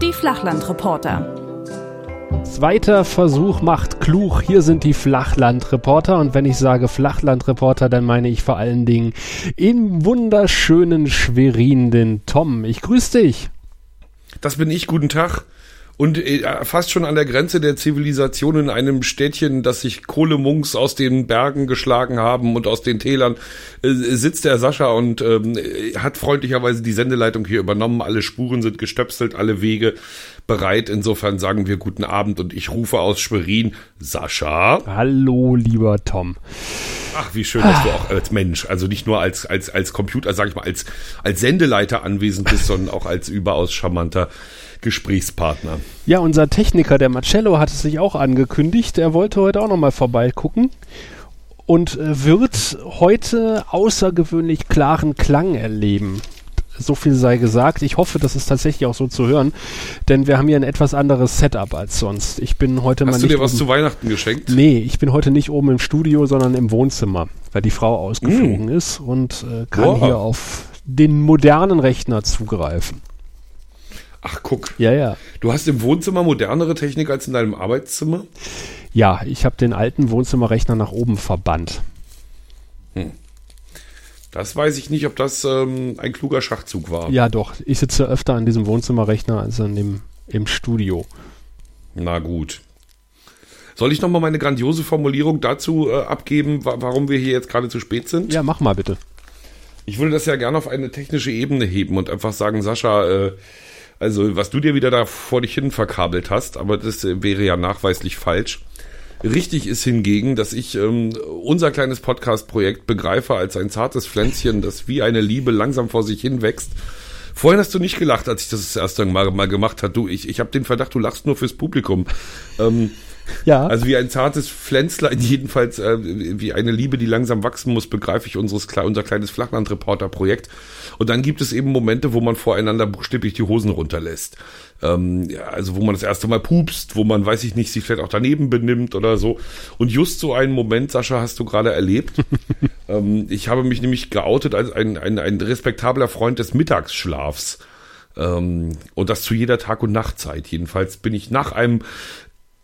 Die Flachlandreporter. Zweiter Versuch macht klug. Hier sind die Flachlandreporter. Und wenn ich sage Flachlandreporter, dann meine ich vor allen Dingen im wunderschönen Schwerin den Tom. Ich grüße dich. Das bin ich. Guten Tag. Und äh, fast schon an der Grenze der Zivilisation in einem Städtchen, das sich Kohlemunks aus den Bergen geschlagen haben und aus den Tälern, äh, sitzt der Sascha und ähm, hat freundlicherweise die Sendeleitung hier übernommen. Alle Spuren sind gestöpselt, alle Wege bereit. Insofern sagen wir guten Abend und ich rufe aus Schwerin, Sascha. Hallo, lieber Tom. Ach, wie schön, dass du auch als Mensch, also nicht nur als, als, als Computer, sag ich mal, als, als Sendeleiter anwesend bist, sondern auch als überaus charmanter Gesprächspartner. Ja, unser Techniker, der Marcello, hat es sich auch angekündigt. Er wollte heute auch nochmal vorbeigucken und äh, wird heute außergewöhnlich klaren Klang erleben. So viel sei gesagt. Ich hoffe, das ist tatsächlich auch so zu hören, denn wir haben hier ein etwas anderes Setup als sonst. Ich bin heute Hast mal du dir was oben, zu Weihnachten geschenkt? Nee, ich bin heute nicht oben im Studio, sondern im Wohnzimmer, weil die Frau ausgeflogen ist und äh, kann Boah. hier auf den modernen Rechner zugreifen. Ach, guck. Ja, ja. Du hast im Wohnzimmer modernere Technik als in deinem Arbeitszimmer? Ja, ich habe den alten Wohnzimmerrechner nach oben verbannt. Das weiß ich nicht, ob das ähm, ein kluger Schachzug war. Ja, doch. Ich sitze öfter an diesem Wohnzimmerrechner als an dem im Studio. Na gut. Soll ich nochmal meine grandiose Formulierung dazu äh, abgeben, wa warum wir hier jetzt gerade zu spät sind? Ja, mach mal bitte. Ich würde das ja gerne auf eine technische Ebene heben und einfach sagen, Sascha, äh, also was du dir wieder da vor dich hin verkabelt hast, aber das äh, wäre ja nachweislich falsch. Richtig ist hingegen, dass ich ähm, unser kleines Podcast-Projekt begreife als ein zartes Pflänzchen, das wie eine Liebe langsam vor sich hin wächst. Vorhin hast du nicht gelacht, als ich das das erste Mal, mal gemacht habe. Du, ich, ich habe den Verdacht, du lachst nur fürs Publikum. Ähm, Ja, also wie ein zartes Pflänzlein, jedenfalls äh, wie eine Liebe, die langsam wachsen muss, begreife ich unseres, unser kleines Flachland-Reporter-Projekt. Und dann gibt es eben Momente, wo man voreinander buchstäblich die Hosen runterlässt. Ähm, ja, also wo man das erste Mal pupst, wo man, weiß ich nicht, sich vielleicht auch daneben benimmt oder so. Und just so einen Moment, Sascha, hast du gerade erlebt. ähm, ich habe mich nämlich geoutet als ein, ein, ein respektabler Freund des Mittagsschlafs. Ähm, und das zu jeder Tag- und Nachtzeit. Jedenfalls bin ich nach einem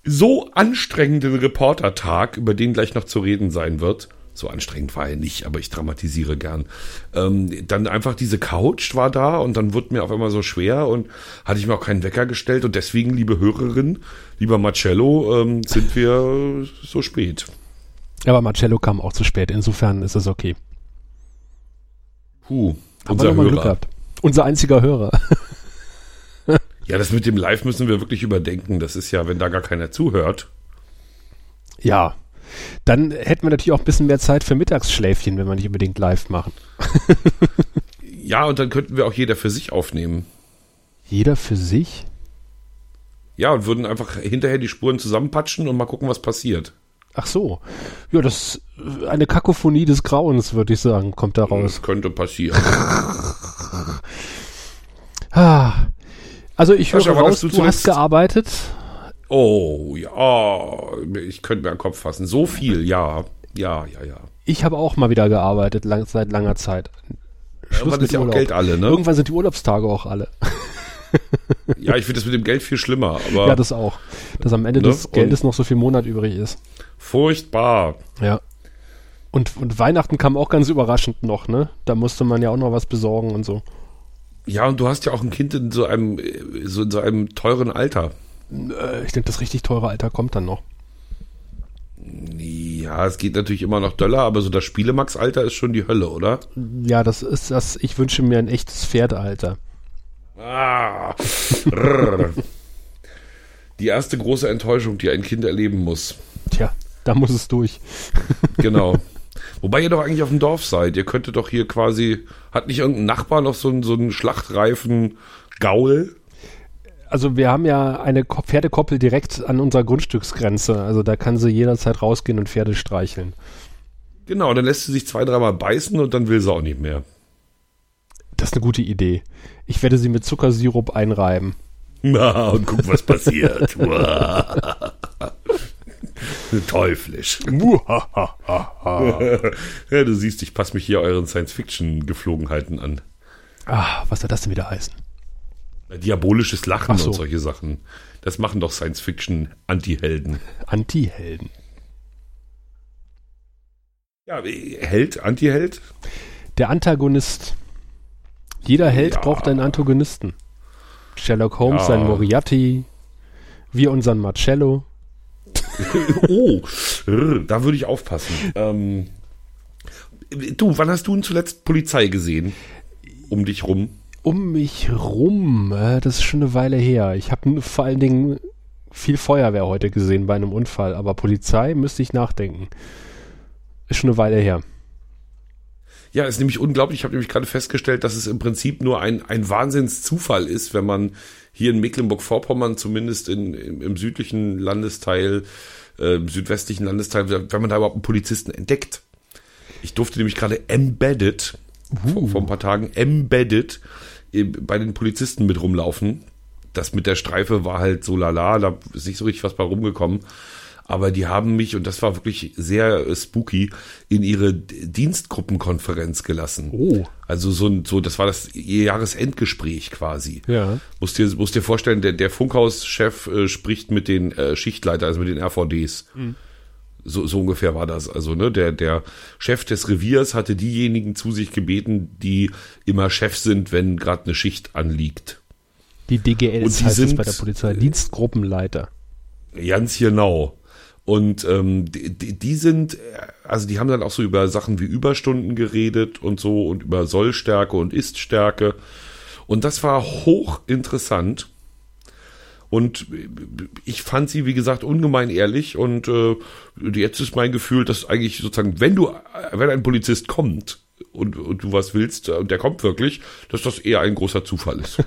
so anstrengenden Reportertag, über den gleich noch zu reden sein wird. So anstrengend war er nicht, aber ich dramatisiere gern. Ähm, dann einfach diese Couch war da und dann wurde mir auf einmal so schwer und hatte ich mir auch keinen Wecker gestellt und deswegen, liebe Hörerin, lieber Marcello, ähm, sind wir so spät. aber Marcello kam auch zu spät. Insofern ist es okay. Puh, Haben unser Hörer. gehabt. Unser einziger Hörer. Ja, das mit dem Live müssen wir wirklich überdenken. Das ist ja, wenn da gar keiner zuhört. ja. Dann hätten wir natürlich auch ein bisschen mehr Zeit für Mittagsschläfchen, wenn wir nicht unbedingt live machen. Ja, und dann könnten wir auch jeder für sich aufnehmen. Jeder für sich? Ja, und würden einfach hinterher die Spuren zusammenpatschen und mal gucken, was passiert. Ach so. Ja, das ist eine Kakophonie des Grauens, würde ich sagen, kommt da raus. Das könnte passieren. Ah. Also ich höre Sascha, raus, du, du hast gearbeitet. Oh, ja, ich könnte mir einen Kopf fassen. So viel, ja. Ja, ja, ja. Ich habe auch mal wieder gearbeitet, lang, seit langer Zeit. Schluss Irgendwann mit ist ja auch. Geld alle, ne? Irgendwann sind die Urlaubstage auch alle. Ja, ich finde das mit dem Geld viel schlimmer, aber Ja, das auch. Dass am Ende Ne? des Geldes noch so viel Monat übrig ist. furchtbar. Ja. Und, und Weihnachten kam auch ganz überraschend noch, ne? Da musste man ja auch noch was besorgen und so. Ja, und du hast ja auch ein Kind in so einem, äh, so in so einem teuren Alter. Äh, ich denke, das richtig teure Alter kommt dann noch. Ja, es geht natürlich immer noch Döller, aber so das Spielemax-Alter ist schon die Hölle, oder? Ja, das ist das, ich wünsche mir ein echtes Pferdealter. Ah. Die erste große Enttäuschung, die ein Kind erleben muss. Tja, da muss es durch. Genau. Wobei ihr doch eigentlich auf dem Dorf seid. Ihr könntet doch hier quasi, hat nicht irgendein Nachbar noch so einen, so einen schlachtreifen Gaul? Also wir haben ja eine Ko- Pferdekoppel direkt an unserer Grundstücksgrenze. Also da kann sie jederzeit rausgehen und Pferde streicheln. Genau, dann lässt sie sich zwei, dreimal beißen und dann will sie auch nicht mehr. Das ist eine gute Idee. Ich werde sie mit Zuckersirup einreiben. Na, und guck, was passiert. Teuflisch. ja, du siehst, ich passe mich hier euren Science-Fiction-Geflogenheiten an. Ah, was soll das denn wieder heißen? Diabolisches Lachen Ach so. und solche Sachen. Das machen doch Science-Fiction-Anti-Helden. Anti-Helden. Ja, Held, Anti-Held? Der Antagonist. Jeder Held Ja. braucht einen Antagonisten. Sherlock Holmes, Ja. sein Moriarty, wir unseren Marcello. Oh, da würde ich aufpassen. Ähm, du, wann hast du denn zuletzt Polizei gesehen? Um dich rum? Um mich rum, äh, das ist schon eine Weile her. Ich habe vor allen Dingen viel Feuerwehr heute gesehen bei einem Unfall, aber Polizei müsste ich nachdenken. Ist schon eine Weile her. Ja, ist nämlich unglaublich. Ich habe nämlich gerade festgestellt, dass es im Prinzip nur ein, ein Wahnsinnszufall ist, wenn man hier in Mecklenburg-Vorpommern, zumindest in, im, im südlichen Landesteil, äh, im südwestlichen Landesteil, wenn man da überhaupt einen Polizisten entdeckt. Ich durfte nämlich gerade embedded, vor, vor ein paar Tagen, embedded bei den Polizisten mit rumlaufen. Das mit der Streife war halt so lala, da ist nicht so richtig was bei rumgekommen. Aber die haben mich, und das war wirklich sehr äh, spooky, in ihre Dienstgruppenkonferenz gelassen. Oh. Also so, ein- so, das war das Jahresendgespräch quasi. Ja. Musst dir, musst dir vorstellen, der, der Funkhauschef äh, spricht mit den äh, Schichtleiter, also mit den RVDs. So, so ungefähr war das. Also, ne, der, der Chef des Reviers hatte diejenigen zu sich gebeten, die immer Chef sind, wenn gerade eine Schicht anliegt. Die die heißt es sind- bei der Polizei. Dienstgruppenleiter. Ganz genau. Und ähm, die, die sind, äh, also die haben dann auch so über Sachen wie Überstunden geredet und so und über Sollstärke und Iststärke. Und das war hochinteressant. Und ich fand sie, wie gesagt, ungemein ehrlich. Und äh, jetzt ist mein Gefühl, dass eigentlich sozusagen, wenn du, wenn ein Polizist kommt und, und du was willst, äh, und der kommt wirklich, dass das eher ein großer Zufall ist.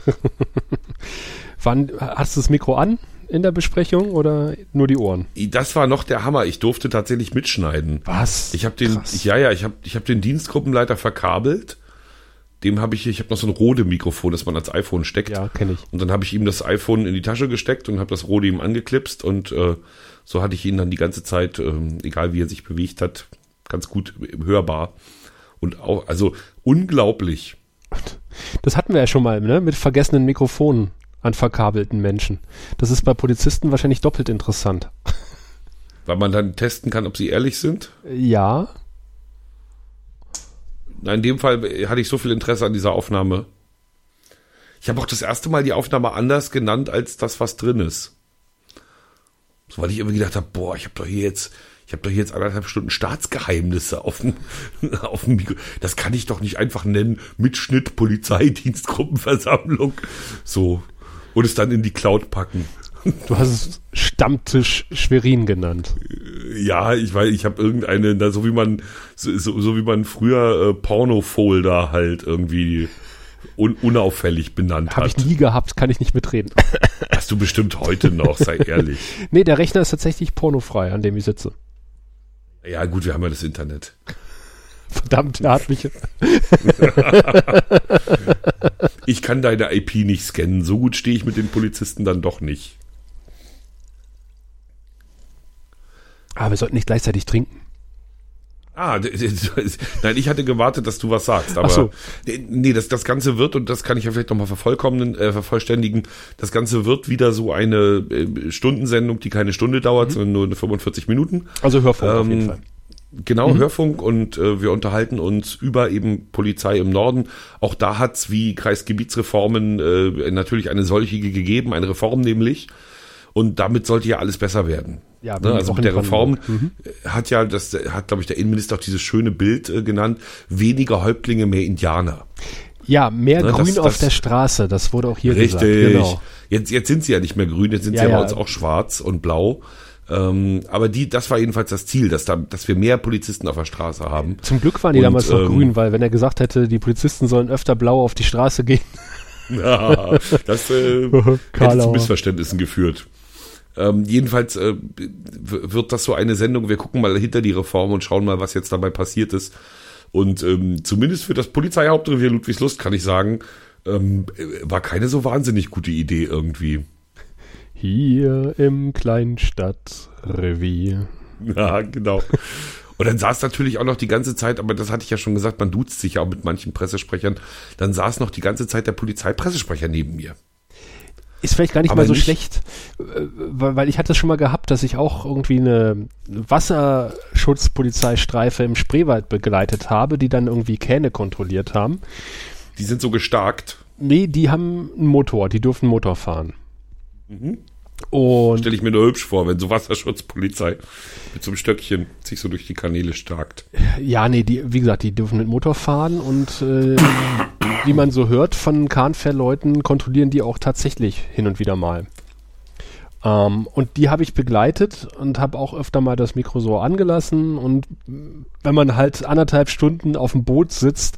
Wann hast du das Mikro an in der Besprechung oder nur die Ohren? Das war noch der Hammer. Ich durfte tatsächlich mitschneiden. Was? Ich habe den, Krass. ja, ja, ich habe ich hab den Dienstgruppenleiter verkabelt. Dem habe ich, ich habe noch so ein Rode-Mikrofon, das man als iPhone steckt. Ja, kenne ich. Und dann habe ich ihm das iPhone in die Tasche gesteckt und habe das Rode ihm angeklipst und äh, so hatte ich ihn dann die ganze Zeit, ähm, egal wie er sich bewegt hat, ganz gut hörbar. Und auch, also unglaublich. Das hatten wir ja schon mal, ne? Mit vergessenen Mikrofonen an verkabelten Menschen. Das ist bei Polizisten wahrscheinlich doppelt interessant. Weil man dann testen kann, ob sie ehrlich sind. Ja, in dem Fall hatte ich so viel Interesse an dieser Aufnahme. Ich habe auch das erste Mal die Aufnahme anders genannt als das, was drin ist. So, weil ich immer gedacht habe, boah, ich habe doch hier jetzt, ich habe doch hier jetzt anderthalb Stunden Staatsgeheimnisse auf dem, auf dem Mikro. Das kann ich doch nicht einfach nennen, Mitschnitt, Polizei, Dienstgruppenversammlung. So. Und es dann in die Cloud packen. du hast es Stammtisch Schwerin genannt. Ja, ich weiß, ich habe irgendeine, na, so wie man, so, so, wie man früher äh, Porno-Folder halt irgendwie un, unauffällig benannt Habe hat. ich nie gehabt, kann ich nicht mitreden. Hast du bestimmt heute noch, sei ehrlich. nee, der Rechner ist tatsächlich pornofrei, an dem ich sitze. Ja, gut, wir haben ja das Internet. Verdammt, er hat mich. Ich kann deine IP nicht scannen. So gut stehe ich mit den Polizisten dann doch nicht. Ah, wir sollten nicht gleichzeitig trinken. Ah, nein, ich hatte gewartet, dass du was sagst, aber Ach so. nee, das, das Ganze wird, und das kann ich ja vielleicht nochmal vervollkommnen, äh, vervollständigen, das Ganze wird wieder so eine äh, Stundensendung, die keine Stunde dauert, sondern nur eine 45 Minuten. Also Hörfunk auf Ähm, jeden Fall. Genau, Hörfunk und äh, wir unterhalten uns über eben Polizei im Norden. Auch da hat's wie Kreisgebietsreformen äh, natürlich eine solche gegeben, eine Reform nämlich. Und damit sollte ja alles besser werden. Ja, ne? Also auch mit der Reform äh, hat ja, das hat, glaube ich, der Innenminister auch dieses schöne Bild äh, genannt, weniger Häuptlinge, mehr Indianer. Ja, mehr Ne, Grün das- auf das- der Straße, das wurde auch hier Richtig. gesagt. Genau. Jetzt, jetzt sind sie ja nicht mehr grün, jetzt sind Ja, sie ja, ja. bei uns auch schwarz und blau. Ähm, aber die, das war jedenfalls das Ziel, dass, da, dass wir mehr Polizisten auf der Straße haben. Zum Glück waren die Und, damals noch ähm, grün, weil wenn er gesagt hätte, die Polizisten sollen öfter blau auf die Straße gehen. Ja, das äh, hätte zu Missverständnissen geführt. Ähm, jedenfalls äh, wird das so eine Sendung. Wir gucken mal hinter die Reform und schauen mal, was jetzt dabei passiert ist. Und ähm, zumindest für das Polizeihauptrevier Ludwigslust kann ich sagen, ähm, äh, war keine so wahnsinnig gute Idee irgendwie. Hier im Kleinstadtrevier. Ja, genau. Und dann saß natürlich auch noch die ganze Zeit, aber das hatte ich ja schon gesagt, man duzt sich ja auch mit manchen Pressesprechern, dann saß noch die ganze Zeit der Polizeipressesprecher neben mir. Ist vielleicht gar nicht Aber mal so nicht- schlecht, äh, weil, weil ich hatte es schon mal gehabt, dass ich auch irgendwie eine Wasserschutzpolizeistreife im Spreewald begleitet habe, die dann irgendwie Kähne kontrolliert haben. Die sind so gestarkt. Nee, die haben einen Motor, die dürfen Motor fahren. Mhm. Und Stelle ich mir nur hübsch vor, wenn so Wasserschutzpolizei mit so einem Stöckchen sich so durch die Kanäle starkt. ja, nee, die, wie gesagt, die dürfen mit Motor fahren und äh, wie man so hört von Kahnfährleuten, kontrollieren die auch tatsächlich hin und wieder mal. Ähm, und die habe ich begleitet und habe auch öfter mal das Mikro so angelassen und wenn man halt anderthalb Stunden auf dem Boot sitzt,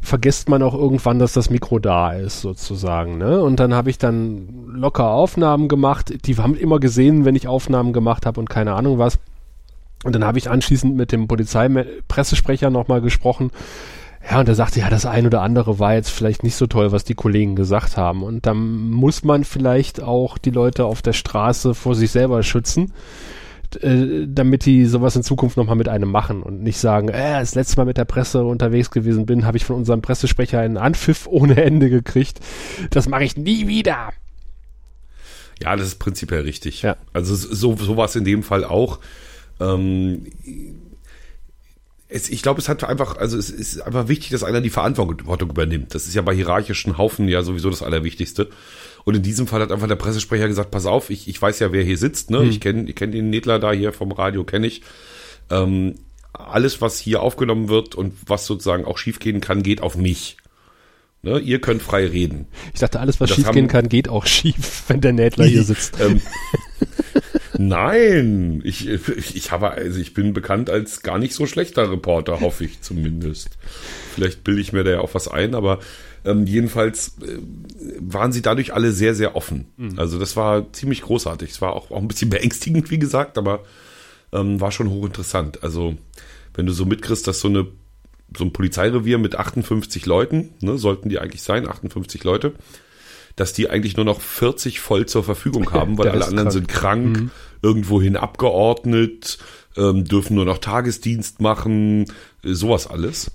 vergisst man auch irgendwann, dass das Mikro da ist, sozusagen. Ne? Und dann habe ich dann locker Aufnahmen gemacht. Die haben immer gesehen, wenn ich Aufnahmen gemacht habe und keine Ahnung was. Und dann habe ich anschließend mit dem Polizeipressesprecher nochmal gesprochen. Ja, und der sagte, ja, das ein oder andere war jetzt vielleicht nicht so toll, was die Kollegen gesagt haben. Und dann muss man vielleicht auch die Leute auf der Straße vor sich selber schützen, äh, damit die sowas in Zukunft nochmal mit einem machen und nicht sagen, äh, das letzte Mal mit der Presse unterwegs gewesen bin, habe ich von unserem Pressesprecher einen Anpfiff ohne Ende gekriegt. Das mache ich nie wieder. Ja, das ist prinzipiell richtig. Ja. Also so, so war es in dem Fall auch. Ähm, es, ich glaube, es hat einfach, also es ist einfach wichtig, dass einer die Verantwortung übernimmt. Das ist ja bei hierarchischen Haufen ja sowieso das Allerwichtigste. Und in diesem Fall hat einfach der Pressesprecher gesagt, pass auf, ich, ich weiß ja, wer hier sitzt, ne? Ich kenne ich kenn den Nedler da hier vom Radio, kenne ich. Ähm, alles, was hier aufgenommen wird und was sozusagen auch schiefgehen kann, geht auf mich. Ne? Ihr könnt frei reden. Ich dachte, alles, was schiefgehen kann, geht auch schief, wenn der Nähtler hier sitzt. Ähm, nein, ich, ich habe, also ich bin bekannt als gar nicht so schlechter Reporter, hoffe ich zumindest. Vielleicht bilde ich mir da ja auch was ein, aber ähm, jedenfalls äh, waren sie dadurch alle sehr, sehr offen. Also das war ziemlich großartig. Es war auch, auch ein bisschen beängstigend, wie gesagt, aber ähm, war schon hochinteressant. Also wenn du so mitkriegst, dass so eine so ein Polizeirevier mit 58 Leuten, ne, sollten die eigentlich sein, 58 Leute, dass die eigentlich nur noch 40 voll zur Verfügung haben, weil Der alle anderen krank. sind krank, irgendwohin abgeordnet, ähm, dürfen nur noch Tagesdienst machen, äh, sowas alles.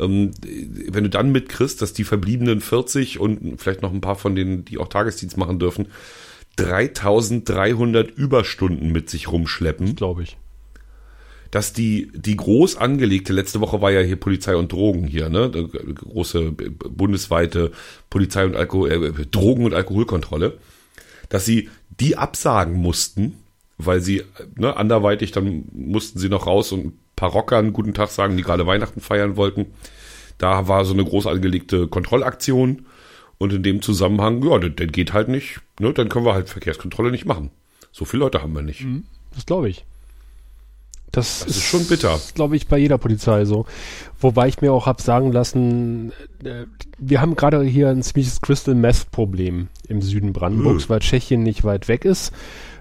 Ähm, äh, wenn du dann mitkriegst, dass die verbliebenen 40 und vielleicht noch ein paar von denen, die auch Tagesdienst machen dürfen, 3300 Überstunden mit sich rumschleppen, Glaube ich. Dass die, die groß angelegte, letzte Woche war ja hier Polizei und Drogen hier, ne? Große bundesweite Polizei und Alkohol, äh, Drogen- und Alkoholkontrolle, dass sie die absagen mussten, weil sie, ne, anderweitig, dann mussten sie noch raus und ein paar Rocker einen guten Tag sagen, die gerade Weihnachten feiern wollten. Da war so eine groß angelegte Kontrollaktion und in dem Zusammenhang, ja, das, das geht halt nicht, ne? Dann können wir halt Verkehrskontrolle nicht machen. So viele Leute haben wir nicht. Das glaube ich. Das, Das ist schon bitter. glaube ich, bei jeder Polizei so. Wobei ich mir auch habe sagen lassen, äh, wir haben gerade hier ein ziemliches Crystal Meth Problem im Süden Brandenburgs, Äh. weil Tschechien nicht weit weg ist.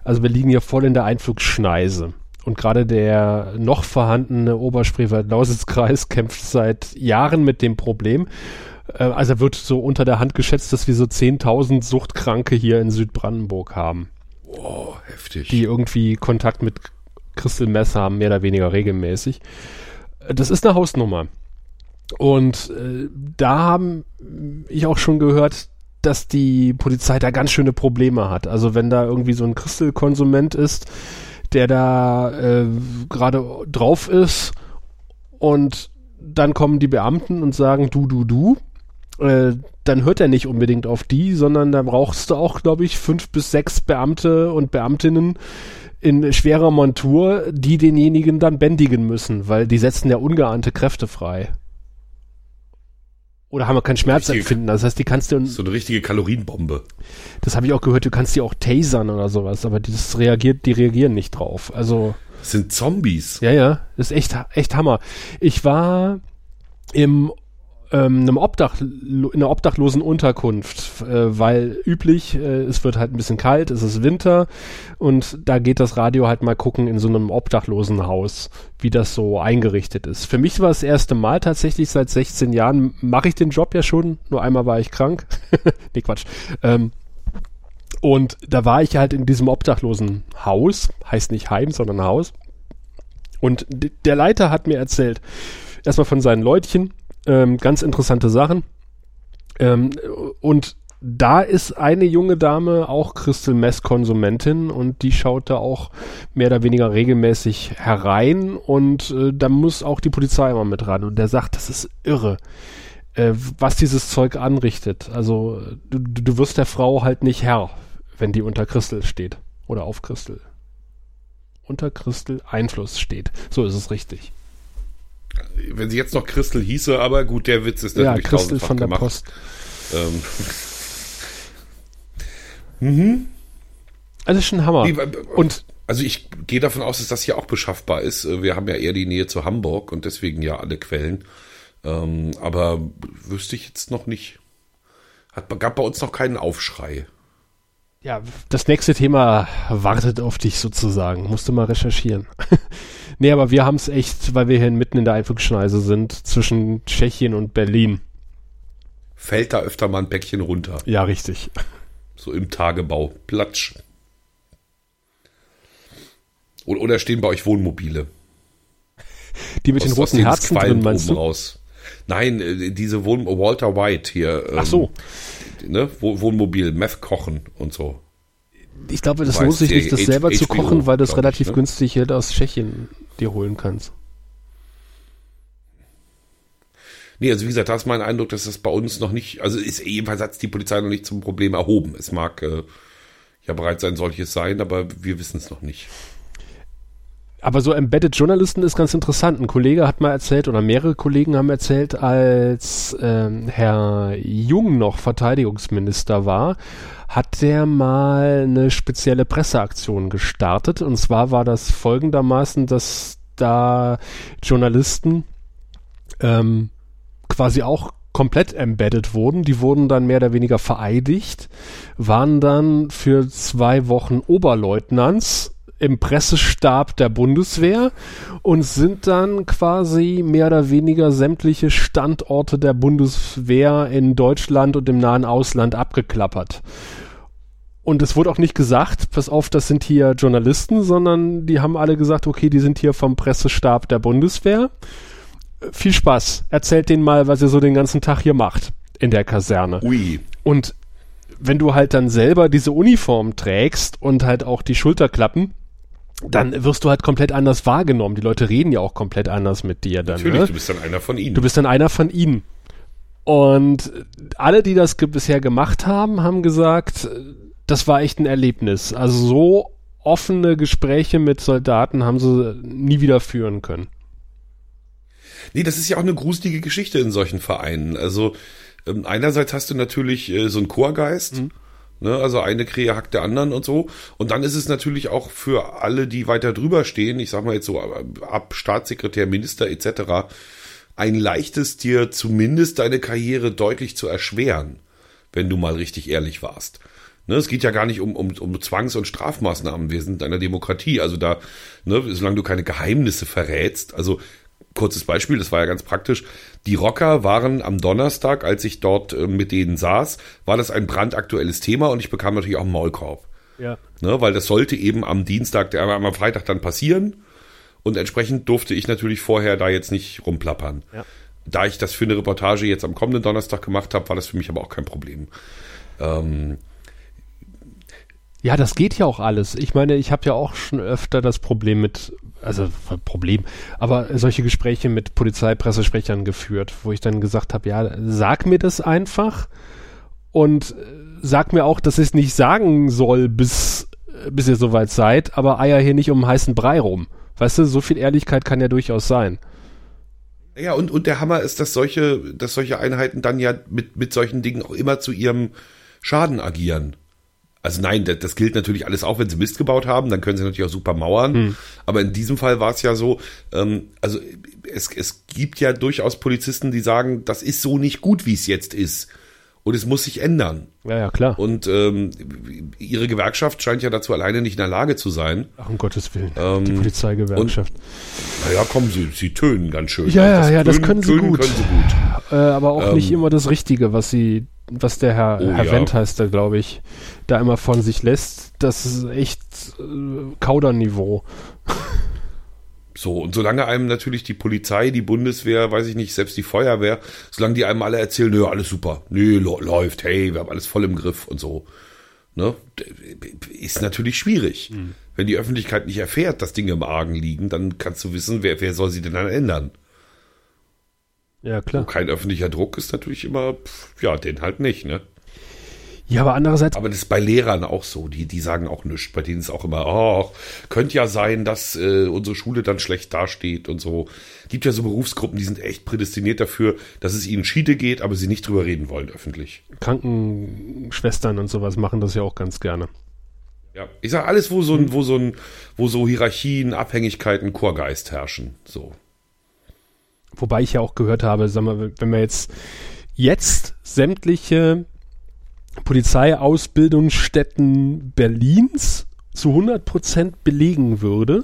Also wir liegen ja voll in der Einflugschneise. Und gerade der noch vorhandene Oberspreewald-Lausitz-Kreis kämpft seit Jahren mit dem Problem. Äh, Also wird so unter der Hand geschätzt, dass wir so 10.000 Suchtkranke hier in Südbrandenburg haben Oh, heftig. die irgendwie Kontakt mit Crystal Meth haben, mehr oder weniger regelmäßig. Das ist eine Hausnummer. Und äh, da haben ich auch schon gehört, dass die Polizei da ganz schöne Probleme hat. Also wenn da irgendwie so ein Crystal-Konsument ist, der da äh, gerade drauf ist und dann kommen die Beamten und sagen du, du, du, äh, dann hört er nicht unbedingt auf die, sondern da brauchst du auch, glaube ich, fünf bis sechs Beamte und Beamtinnen in schwerer Montur, die denjenigen dann bändigen müssen, weil die setzen ja ungeahnte Kräfte frei. Oder haben wir kein Schmerzempfinden. Das heißt, die kannst du, So eine richtige Kalorienbombe. das habe ich auch gehört, du kannst die auch tasern oder sowas, aber das reagiert, die reagieren nicht drauf. Also, Das sind Zombies. ja, ja, ist echt, echt Hammer. Ich war im ähm, einem Obdach, in einer obdachlosen Unterkunft, äh, weil üblich, äh, es wird halt ein bisschen kalt, es ist Winter und da geht das Radio halt mal gucken in so einem obdachlosen Haus, wie das so eingerichtet ist. Für mich war das erste Mal tatsächlich seit 16 Jahren, mache ich den Job ja schon, nur einmal war ich krank. nee, Quatsch. Ähm, und da war ich halt in diesem obdachlosen Haus, heißt nicht Heim, sondern Haus. Und der Leiter hat mir erzählt, erstmal von seinen Leutchen, ähm, ganz interessante Sachen. Ähm, und da ist eine junge Dame auch Crystal Mess Konsumentin und die schaut da auch mehr oder weniger regelmäßig herein und äh, da muss auch die Polizei immer mit ran und der sagt, das ist irre, äh, was dieses Zeug anrichtet. Also du, du wirst der Frau halt nicht Herr, wenn die unter Crystal steht oder auf Crystal. Unter Crystal Einfluss steht. So ist es richtig. Wenn sie jetzt noch Crystal hieße, aber gut, der Witz ist natürlich Ja, Crystal von der gemacht. Post. Ähm. Mhm. Also schon Hammer. Nee, und also ich gehe davon aus, dass das hier auch beschaffbar ist. Wir haben ja eher die Nähe zu Hamburg und deswegen ja alle Quellen. Ähm, aber wüsste ich jetzt noch nicht. Hat, gab bei uns noch keinen Aufschrei. Ja, das nächste Thema wartet auf dich sozusagen. Musst du mal recherchieren. nee, aber wir haben es echt, weil wir hier mitten in der Einflugschneise sind, zwischen Tschechien und Berlin. Fällt da öfter mal ein Päckchen runter. Ja, richtig. So im Tagebau. Platsch. Oder, oder stehen bei euch Wohnmobile? Die mit aus, den roten Herzen drin, meinst du? Raus. Nein, äh, diese Wohn Walter White hier. Ähm, Ach so. Ne? Wohnmobil, Meth kochen und so. Ich glaube, das lohnt sich nicht, das selber H zu kochen, weil du es relativ ich, ne? günstig hier aus Tschechien dir holen kannst. Nee, also wie gesagt, da ist mein Eindruck, dass das bei uns noch nicht, also ist jedenfalls hat die Polizei noch nicht zum Problem erhoben. Es mag äh, ja bereits ein solches sein, aber wir wissen es noch nicht. Aber so Embedded Journalisten ist ganz interessant. Ein Kollege hat mal erzählt, oder mehrere Kollegen haben erzählt, als ähm, Herr Jung noch Verteidigungsminister war, hat der mal eine spezielle Presseaktion gestartet. Und zwar war das folgendermaßen, dass da Journalisten ähm, quasi auch komplett embedded wurden. Die wurden dann mehr oder weniger vereidigt, waren dann für zwei Wochen Oberleutnants im Pressestab der Bundeswehr und sind dann quasi mehr oder weniger sämtliche Standorte der Bundeswehr in Deutschland und im nahen Ausland abgeklappert. Und es wurde auch nicht gesagt, pass auf, das sind hier Journalisten, sondern die haben alle gesagt, okay, die sind hier vom Pressestab der Bundeswehr viel Spaß. Erzählt denen mal, was ihr so den ganzen Tag hier macht in der Kaserne. Ui. Und wenn du halt dann selber diese Uniform trägst und halt auch die Schulterklappen, dann wirst du halt komplett anders wahrgenommen. Die Leute reden ja auch komplett anders mit dir dann. Natürlich, ne? du bist dann einer von ihnen. Du bist dann einer von ihnen. Und alle, die das bisher gemacht haben, haben gesagt, das war echt ein Erlebnis. Also so offene Gespräche mit Soldaten haben sie nie wieder führen können. Nee, das ist ja auch eine gruselige Geschichte in solchen Vereinen. Also ähm, einerseits hast du natürlich äh, so einen Chorgeist. Mhm. Ne, also eine Krähe hackt der anderen und so. Und dann ist es natürlich auch für alle, die weiter drüber stehen, ich sag mal jetzt so äh, ab Staatssekretär, Minister etc., ein leichtes dir zumindest deine Karriere deutlich zu erschweren, wenn du mal richtig ehrlich warst. Ne, es geht ja gar nicht um, um, um Zwangs- und Strafmaßnahmen. Wir sind in einer Demokratie. Also da, ne, solange du keine Geheimnisse verrätst, also kurzes Beispiel, das war ja ganz praktisch. Die Rocker waren am Donnerstag, als ich dort äh, mit denen saß, war das ein brandaktuelles Thema und ich bekam natürlich auch einen Maulkorb. Ja. Ne, weil das sollte eben am Dienstag, der, am Freitag dann passieren. Und entsprechend durfte ich natürlich vorher da jetzt nicht rumplappern. Ja. Da ich das für eine Reportage jetzt am kommenden Donnerstag gemacht habe, war das für mich aber auch kein Problem. Ähm, ja, das geht ja auch alles. Ich meine, ich habe ja auch schon öfter das Problem mit, also Problem, aber solche Gespräche mit Polizeipressesprechern geführt, wo ich dann gesagt habe, ja, sag mir das einfach und äh, sag mir auch, dass ich es nicht sagen soll, bis, bis ihr soweit seid, aber eier hier nicht um heißen Brei rum. Weißt du, so viel Ehrlichkeit kann ja durchaus sein. Ja, und, und der Hammer ist, dass solche, dass solche Einheiten dann ja mit, mit solchen Dingen auch immer zu ihrem Schaden agieren. Also nein, das, das, gilt natürlich alles auch, wenn sie Mist gebaut haben, dann können sie natürlich auch super mauern. Hm. Aber in diesem Fall war es ja so, ähm, also es, es gibt ja durchaus Polizisten, die sagen, das ist so nicht gut, wie es jetzt ist. Und es muss sich ändern. Ja, ja, klar. Und ähm, ihre Gewerkschaft scheint ja dazu alleine nicht in der Lage zu sein. Ach, um Gottes Willen. Ähm, die Polizeigewerkschaft. Naja, kommen sie, sie tönen ganz schön. Ja, ja, ja, das können sie gut. Können sie gut. Äh, aber auch ähm, nicht immer das Richtige, was sie was der Herr, oh, Herr ja. Wendt heißt glaube ich, da immer von sich lässt, das ist echt äh, Kauderniveau. So, und solange einem natürlich die Polizei, die Bundeswehr, weiß ich nicht, selbst die Feuerwehr, solange die einem alle erzählen, nö, alles super, nö, läuft, hey, wir haben alles voll im Griff und so, ne, ist natürlich schwierig. Mhm. Wenn die Öffentlichkeit nicht erfährt, dass Dinge im Argen liegen, dann kannst du wissen, wer, wer soll sie denn dann ändern? Ja, klar. Und kein öffentlicher Druck ist natürlich immer, pff, ja, den halt nicht, ne? Ja, aber andererseits. Aber das ist bei Lehrern auch so. Die, die sagen auch nichts. Bei denen ist auch immer, oh, könnte ja sein, dass äh, unsere Schule dann schlecht dasteht und so. Gibt ja so Berufsgruppen, die sind echt prädestiniert dafür, dass es ihnen Schiede geht, aber sie nicht drüber reden wollen öffentlich. Krankenschwestern und sowas machen das ja auch ganz gerne. Ja, ich sag alles, wo so ein, wo so ein, wo so Hierarchien, Abhängigkeiten, Chorgeist herrschen. So. Wobei ich ja auch gehört habe, sag mal, wenn wir jetzt jetzt sämtliche Polizeiausbildungsstätten Berlins zu 100 Prozent belegen würde,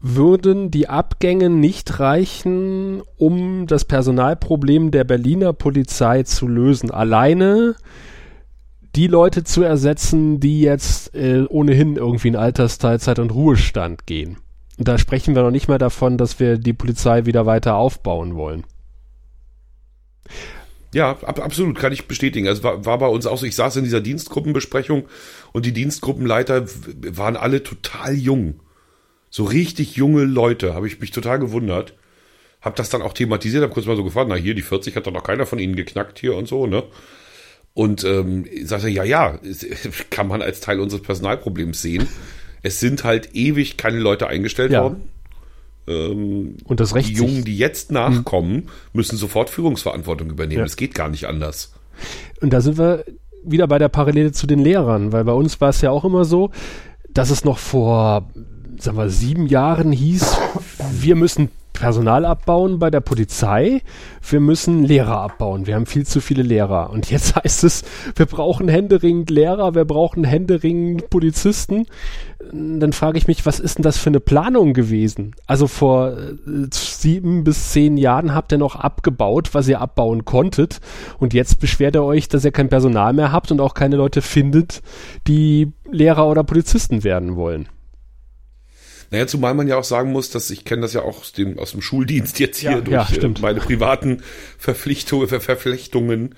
würden die Abgänge nicht reichen, um das Personalproblem der Berliner Polizei zu lösen. Alleine die Leute zu ersetzen, die jetzt äh, ohnehin irgendwie in Altersteilzeit und Ruhestand gehen. Da sprechen wir noch nicht mal davon, dass wir die Polizei wieder weiter aufbauen wollen. Ja, ab, absolut, kann ich bestätigen. Also war, war bei uns auch so, ich saß in dieser Dienstgruppenbesprechung und die Dienstgruppenleiter waren alle total jung. So richtig junge Leute, habe ich mich total gewundert. Hab das dann auch thematisiert, habe kurz mal so gefragt, na hier, die 40 hat doch noch keiner von ihnen geknackt hier und so, ne? Und ähm, sagte, ja, ja, kann man als Teil unseres Personalproblems sehen. Es sind halt ewig keine Leute eingestellt ja. worden. Ähm, und das Recht die Jungen, die jetzt nachkommen, müssen sofort Führungsverantwortung übernehmen. Es ja. geht gar nicht anders. Und da sind wir wieder bei der Parallele zu den Lehrern, weil bei uns war es ja auch immer so, dass es noch vor, sagen wir, sieben Jahren hieß, wir müssen Personal abbauen bei der Polizei, wir müssen Lehrer abbauen. Wir haben viel zu viele Lehrer. Und jetzt heißt es, wir brauchen händeringend Lehrer, wir brauchen händeringend Polizisten. Dann frage ich mich, was ist denn das für eine Planung gewesen? Also vor äh, sieben bis zehn Jahren habt ihr noch abgebaut, was ihr abbauen konntet. Und jetzt beschwert ihr euch, dass ihr kein Personal mehr habt und auch keine Leute findet, die Lehrer oder Polizisten werden wollen. Naja, zumal man ja auch sagen muss, dass ich kenne das ja auch aus dem, aus dem Schuldienst jetzt hier ja, durch ja, äh, meine privaten Verpflichtungen, Ver Verflechtungen.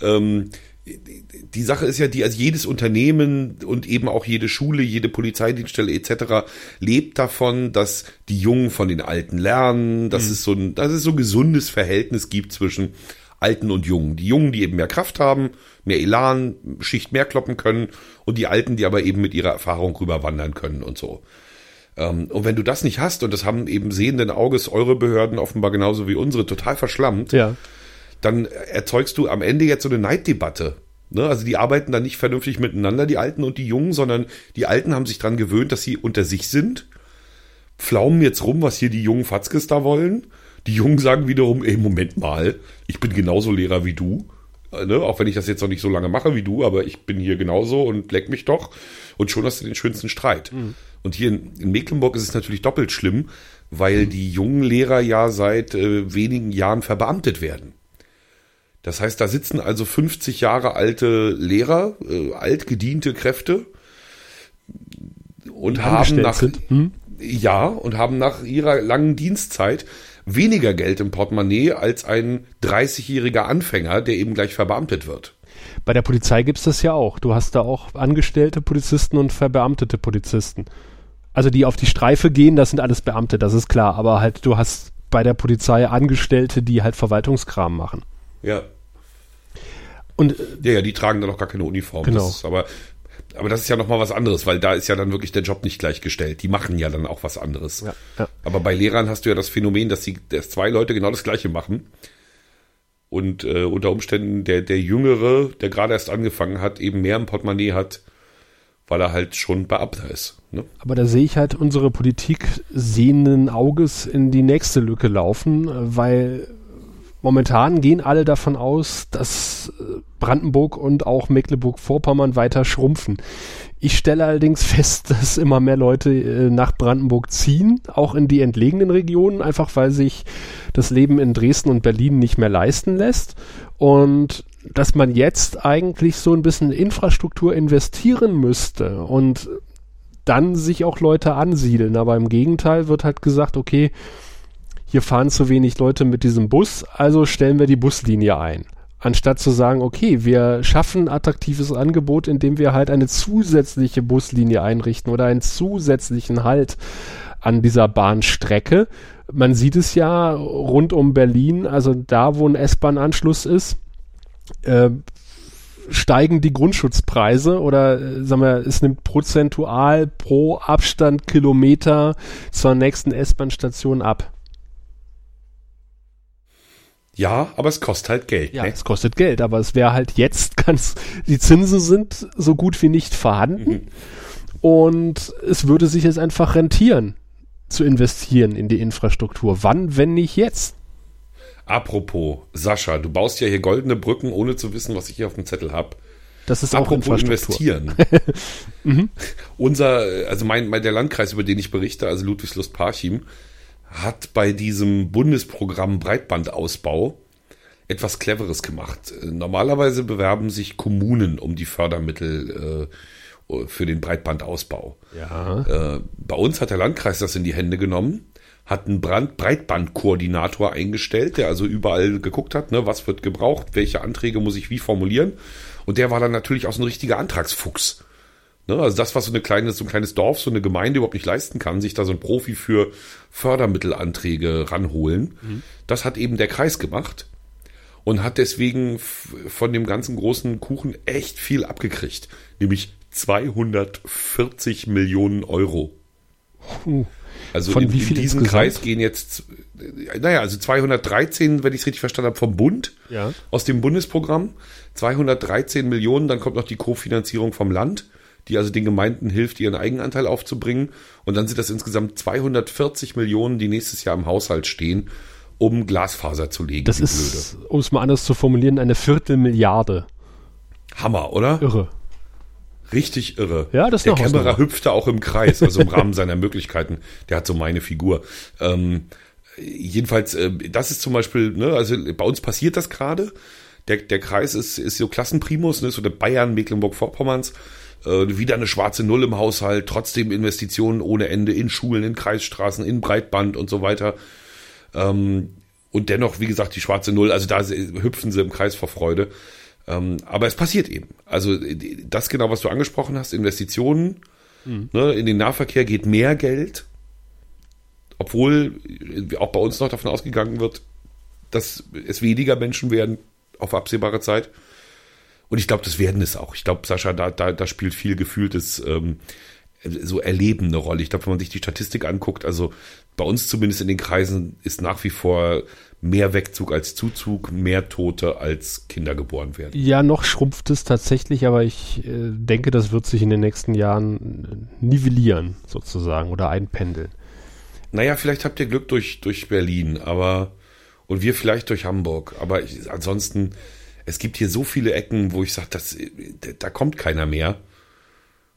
Ähm, die Sache ist ja die, also jedes Unternehmen und eben auch jede Schule, jede Polizeidienststelle etc. lebt davon, dass die Jungen von den Alten lernen, dass mhm. es so ein, dass es so ein gesundes Verhältnis gibt zwischen Alten und Jungen. Die Jungen, die eben mehr Kraft haben, mehr Elan, Schicht mehr kloppen können und die Alten, die aber eben mit ihrer Erfahrung rüberwandern können und so. Ähm, und wenn du das nicht hast, und das haben eben sehenden Auges eure Behörden offenbar genauso wie unsere total verschlammt, ja. dann erzeugst du am Ende jetzt so eine Neiddebatte. Ne? Also die arbeiten dann nicht vernünftig miteinander, die Alten und die Jungen, sondern die Alten haben sich dran gewöhnt, dass sie unter sich sind, pflaumen jetzt rum, was hier die jungen Fatzkes da wollen. Die Jungen sagen wiederum, ey, Moment mal, ich bin genauso Lehrer wie du. Äh, ne? Auch wenn ich das jetzt noch nicht so lange mache wie du, aber ich bin hier genauso und leck mich doch. Und schon hast du den schönsten Streit. Mhm. Und hier in, Mecklenburg ist es natürlich doppelt schlimm, weil die jungen Lehrer ja seit äh, wenigen Jahren verbeamtet werden. Das heißt, da sitzen also 50 Jahre alte Lehrer, äh, altgediente Kräfte und haben nach hm? ja und haben nach ihrer langen Dienstzeit weniger Geld im Portemonnaie als ein 30-jähriger Anfänger, der eben gleich verbeamtet wird. Bei der Polizei gibt es das ja auch. Du hast da auch angestellte Polizisten und verbeamtete Polizisten. Also die auf die Streife gehen, das sind alles Beamte, das ist klar. Aber halt, du hast bei der Polizei Angestellte, die halt Verwaltungskram machen. Ja. Und, ja, ja, die tragen dann auch gar keine Uniform. Genau. Das aber, aber das ist ja nochmal was anderes, weil da ist ja dann wirklich der Job nicht gleichgestellt. Die machen ja dann auch was anderes. Ja, ja. Aber bei Lehrern hast du ja das Phänomen, dass, die, dass zwei Leute genau das Gleiche machen. Und äh, unter Umständen der, der Jüngere, der gerade erst angefangen hat, eben mehr im Portemonnaie hat, weil er halt schon Beamter ist. Ne? Aber da sehe ich halt unsere Politik sehenden Auges in die nächste Lücke laufen, weil momentan gehen alle davon aus, dass äh, Brandenburg und auch Mecklenburg-Vorpommern weiter schrumpfen. Ich stelle allerdings fest, dass immer mehr Leute äh, nach Brandenburg ziehen, auch in die entlegenen Regionen, einfach weil sich das Leben in Dresden und Berlin nicht mehr leisten lässt. Und dass man jetzt eigentlich so ein bisschen Infrastruktur investieren müsste und dann sich auch Leute ansiedeln. Aber im Gegenteil wird halt gesagt, okay, hier fahren zu wenig Leute mit diesem Bus, also stellen wir die Buslinie ein. Anstatt zu sagen, okay, wir schaffen attraktives Angebot, indem wir halt eine zusätzliche Buslinie einrichten oder einen zusätzlichen Halt an dieser Bahnstrecke. Man sieht es ja rund um Berlin, also da, wo ein S-Bahn-Anschluss ist, äh, steigen die Grundschutzpreise oder äh, sagen wir, es nimmt prozentual pro Abstand Kilometer zur nächsten S-Bahn-Station ab. Ja, aber es kostet halt Geld. Ja, ne? es kostet Geld, aber es wäre halt jetzt ganz, die Zinsen sind so gut wie nicht vorhanden Mhm. und es würde sich jetzt einfach rentieren zu investieren in die Infrastruktur. Wann, wenn nicht jetzt? Apropos, Sascha, du baust ja hier goldene Brücken, ohne zu wissen, was ich hier auf dem Zettel habe. Das ist auch Apropos Infrastruktur. investieren. Unser, also mein, mein, der Landkreis, über den ich berichte, also Ludwigslust-Parchim, hat bei diesem Bundesprogramm Breitbandausbau etwas Cleveres gemacht. Normalerweise bewerben sich Kommunen um die Fördermittel äh, für den Breitbandausbau. Ja. Äh, bei uns hat der Landkreis das in die Hände genommen, hat einen Brand Breitbandkoordinator eingestellt, der also überall geguckt hat, ne, was wird gebraucht, welche Anträge muss ich wie formulieren. Und der war dann natürlich auch so ein richtiger Antragsfuchs. Ne, also das, was so eine kleine, so ein kleines Dorf, so eine Gemeinde überhaupt nicht leisten kann, sich da so ein Profi für Fördermittelanträge ranholen, das hat eben der Kreis gemacht und hat deswegen von dem ganzen großen Kuchen echt viel abgekriegt, nämlich 240 Millionen Euro. Puh. Also Von in, wie in viel diesen insgesamt? Kreis gehen jetzt, äh, naja, also 213, wenn ich es richtig verstanden habe, vom Bund Ja. aus dem Bundesprogramm, 213 Millionen, dann kommt noch die Kofinanzierung vom Land, die also den Gemeinden hilft, ihren Eigenanteil aufzubringen. Und dann sind das insgesamt 240 Millionen, die nächstes Jahr im Haushalt stehen, um Glasfaser zu legen. Das ist, um es mal anders zu formulieren, eine Viertelmilliarde. Hammer, oder? Irre. Richtig irre. Ja, das ist Der Kämmerer hüpfte auch im Kreis, also im Rahmen seiner Möglichkeiten. Der hat so meine Figur. Ähm, jedenfalls, äh, das ist zum Beispiel, ne, also bei uns passiert das gerade. Der, der Kreis ist, ist so Klassenprimus, ne, so der Bayern, Mecklenburg-Vorpommerns. Äh, wieder eine schwarze Null im Haushalt, trotzdem Investitionen ohne Ende in Schulen, in Kreisstraßen, in Breitband und so weiter. Ähm, und dennoch, wie gesagt, die schwarze Null, also da hüpfen sie im Kreis vor Freude. Ähm, aber es passiert eben. Also das genau, was du angesprochen hast, Investitionen, ne, in den Nahverkehr geht mehr Geld, obwohl äh, auch bei uns noch davon ausgegangen wird, dass es weniger Menschen werden auf absehbare Zeit. Und ich glaube, das werden es auch. Ich glaube, Sascha, da, da, da spielt viel gefühltes ähm, so Erleben eine Rolle. Ich glaube, wenn man sich die Statistik anguckt, also bei uns zumindest in den Kreisen ist nach wie vor mehr Wegzug als Zuzug, mehr Tote als Kinder geboren werden. Ja, noch schrumpft es tatsächlich, aber ich äh, denke, das wird sich in den nächsten Jahren äh, nivellieren, sozusagen, oder einpendeln. Naja, vielleicht habt ihr Glück durch, durch Berlin, aber und wir vielleicht durch Hamburg. Aber ich, ansonsten, es gibt hier so viele Ecken, wo ich sage, das, da kommt keiner mehr.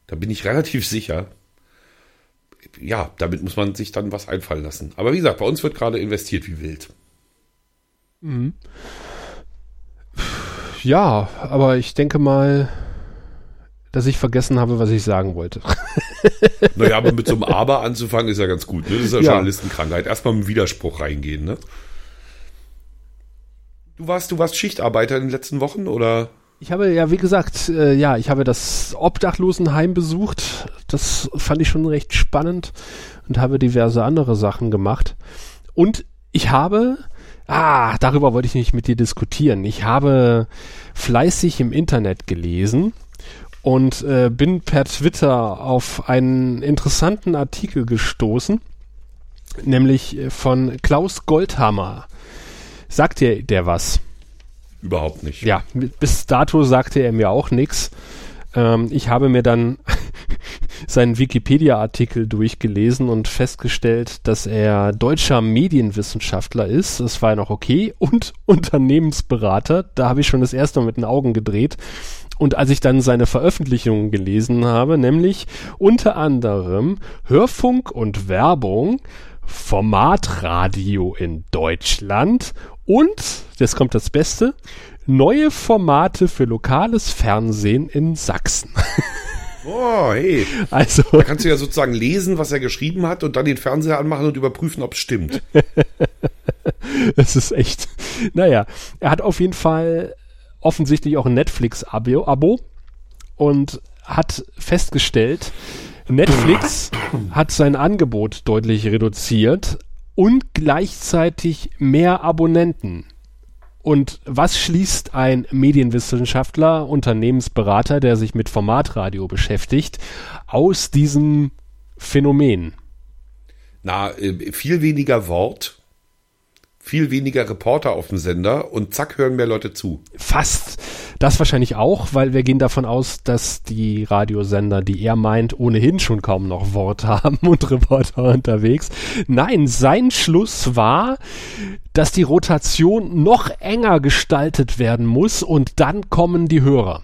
Da bin ich relativ sicher. Ja, damit muss man sich dann was einfallen lassen. Aber wie gesagt, bei uns wird gerade investiert wie wild. Ja, aber ich denke mal, dass ich vergessen habe, was ich sagen wollte. Naja, aber mit so einem Aber anzufangen ist ja ganz gut. Ne? Das ist ja, Ja. Journalistenkrankheit. Erstmal mit Widerspruch reingehen. Ne? Du warst, du warst Schichtarbeiter in den letzten Wochen oder? Ich habe ja, wie gesagt, äh, ja, ich habe das Obdachlosenheim besucht. Das fand ich schon recht spannend und habe diverse andere Sachen gemacht. Und ich habe, ah, darüber wollte ich nicht mit dir diskutieren. Ich habe fleißig im Internet gelesen und äh, bin per Twitter auf einen interessanten Artikel gestoßen, nämlich äh, von Klaus Goldhammer. Sagt dir der was? Überhaupt nicht. Ja, bis dato sagte er mir auch nichts. Ähm, ich habe mir dann seinen Wikipedia-Artikel durchgelesen und festgestellt, dass er deutscher Medienwissenschaftler ist. Das war ja noch okay. Und Unternehmensberater. Da habe ich schon das erste Mal mit den Augen gedreht. Und als ich dann seine Veröffentlichungen gelesen habe, nämlich unter anderem Hörfunk und Werbung, Formatradio in Deutschland und, jetzt kommt das Beste, neue Formate für lokales Fernsehen in Sachsen. Oh, hey. Also, Da kannst du ja sozusagen lesen, was er geschrieben hat und dann den Fernseher anmachen und überprüfen, ob es stimmt. es ist echt. Naja, er hat auf jeden Fall offensichtlich auch ein Netflix-Abo Abo und hat festgestellt, Netflix hat sein Angebot deutlich reduziert und gleichzeitig mehr Abonnenten. Und was schließt ein Medienwissenschaftler, Unternehmensberater, der sich mit Formatradio beschäftigt, aus diesem Phänomen? Na, äh, viel weniger Wort, viel weniger Reporter auf dem Sender und zack, hören mehr Leute zu. Fast. Das wahrscheinlich auch, weil wir gehen davon aus, dass die Radiosender, die er meint, ohnehin schon kaum noch Wort haben und Reporter unterwegs. Nein, sein Schluss war, dass die Rotation noch enger gestaltet werden muss und dann kommen die Hörer.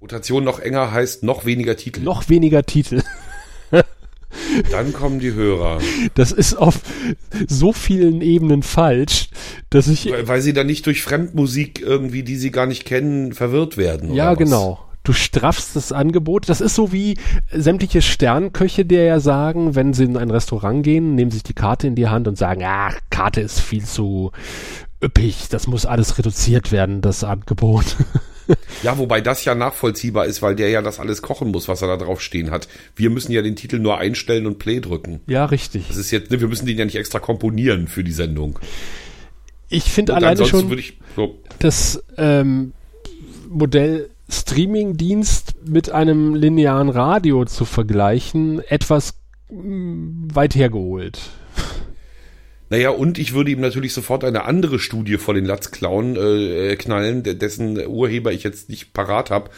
Rotation noch enger heißt noch weniger Titel. Noch weniger Titel. Dann kommen die Hörer. Das ist auf so vielen Ebenen falsch, dass ich Weil, weil sie dann nicht durch Fremdmusik irgendwie, die sie gar nicht kennen, verwirrt werden. oder Ja, genau. Du straffst das Angebot. Das ist so wie sämtliche Sternköche, der ja sagen, wenn sie in ein Restaurant gehen, nehmen sich die Karte in die Hand und sagen, ah, Karte ist viel zu üppig, das muss alles reduziert werden, das Angebot. Ja, wobei das ja nachvollziehbar ist, weil der ja das alles kochen muss, was er da drauf stehen hat. Wir müssen ja den Titel nur einstellen und Play drücken. ja, richtig. Das ist jetzt, ne, wir müssen den ja nicht extra komponieren für die Sendung. Ich finde alleine schon ich so, das ähm, Modell Streamingdienst mit einem linearen Radio zu vergleichen, etwas mm, weit hergeholt. Naja, und ich würde ihm natürlich sofort eine andere Studie vor den Latz klauen, äh, äh, knallen, de- dessen Urheber ich jetzt nicht parat habe.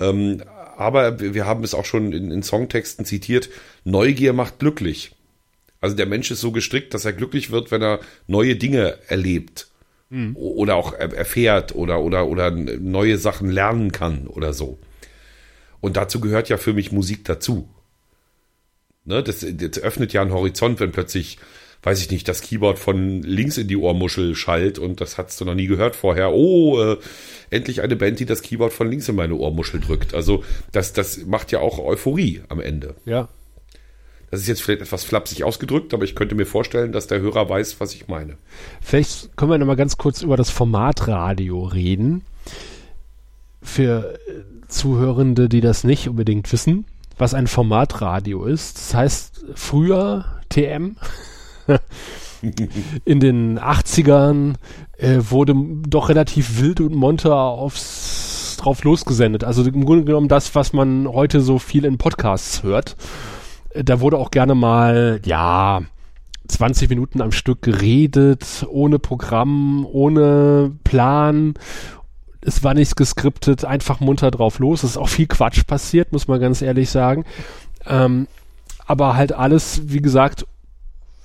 Ähm, aber wir haben es auch schon in, in Songtexten zitiert. Neugier macht glücklich. Also der Mensch ist so gestrickt, dass er glücklich wird, wenn er neue Dinge erlebt. O- Oder auch er- erfährt oder, oder, oder neue Sachen lernen kann oder so. Und dazu gehört ja für mich Musik dazu. Ne, das, das öffnet ja einen Horizont, wenn plötzlich, weiß ich nicht, das Keyboard von links in die Ohrmuschel schallt und das hast du noch nie gehört vorher. Oh, äh, endlich eine Band, die das Keyboard von links in meine Ohrmuschel drückt. Also das, das macht ja auch Euphorie am Ende. Ja. Das ist jetzt vielleicht etwas flapsig ausgedrückt, aber ich könnte mir vorstellen, dass der Hörer weiß, was ich meine. Vielleicht können wir noch mal ganz kurz über das Format Radio reden. Für äh, Zuhörende, die das nicht unbedingt wissen, was ein Formatradio ist. Das heißt, früher TM in den 80ern äh, wurde doch relativ wild und munter aufs, drauf losgesendet. Also im Grunde genommen das, was man heute so viel in Podcasts hört. Äh, Da wurde auch gerne mal, ja, 20 Minuten am Stück geredet, ohne Programm, ohne Plan. Es war nichts geskriptet, einfach munter drauf los. Es ist auch viel Quatsch passiert, muss man ganz ehrlich sagen. Ähm, aber halt alles, wie gesagt,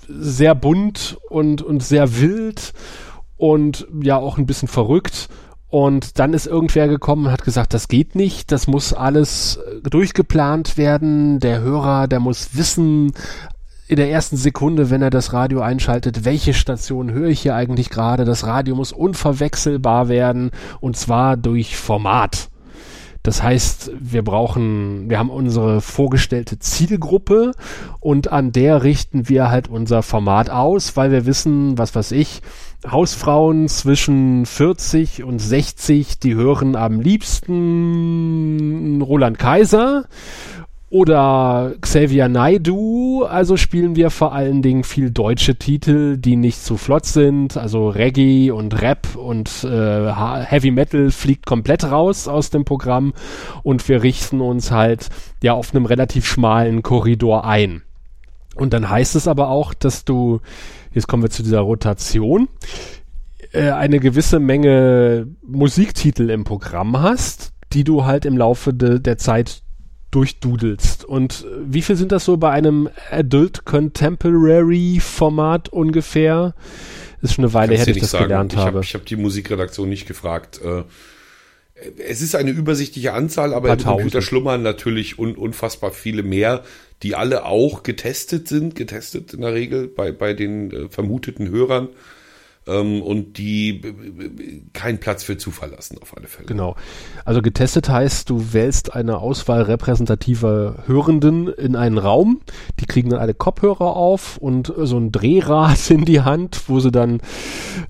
sehr bunt und, und sehr wild und ja auch ein bisschen verrückt. Und dann ist irgendwer gekommen und hat gesagt, das geht nicht, das muss alles äh, durchgeplant werden. Der Hörer, der muss wissen, in der ersten Sekunde, wenn er das Radio einschaltet, welche Station höre ich hier eigentlich gerade. Das Radio muss unverwechselbar werden und zwar durch Format. Das heißt, wir brauchen, wir haben unsere vorgestellte Zielgruppe und an der richten wir halt unser Format aus, weil wir wissen, was weiß ich, Hausfrauen zwischen 40 und 60, die hören am liebsten Roland Kaiser oder Xavier Naidu, also spielen wir vor allen Dingen viel deutsche Titel, die nicht zu flott sind, also Reggae und Rap und äh, Heavy Metal fliegt komplett raus aus dem Programm. Und wir richten uns halt ja auf einem relativ schmalen Korridor ein. Und dann heißt es aber auch, dass du, jetzt kommen wir zu dieser Rotation, äh, eine gewisse Menge Musiktitel im Programm hast, die du halt im Laufe de, der Zeit durchdudelst. Und äh, wie viel sind das so bei einem Adult Contemporary Format ungefähr? Ist schon eine Weile her, dass ich das sagen. gelernt ich habe. Hab, ich habe die Musikredaktion nicht gefragt. Äh, Es ist eine übersichtliche Anzahl, aber im Computer schlummern natürlich un unfassbar viele mehr, die alle auch getestet sind, getestet in der Regel bei, bei den äh, vermuteten Hörern. Ähm, und die äh, keinen Platz für Zufall lassen, auf alle Fälle. Genau. Also getestet heißt, du wählst eine Auswahl repräsentativer Hörenden in einen Raum, die kriegen dann alle Kopfhörer auf und so ein Drehrad in die Hand, wo sie dann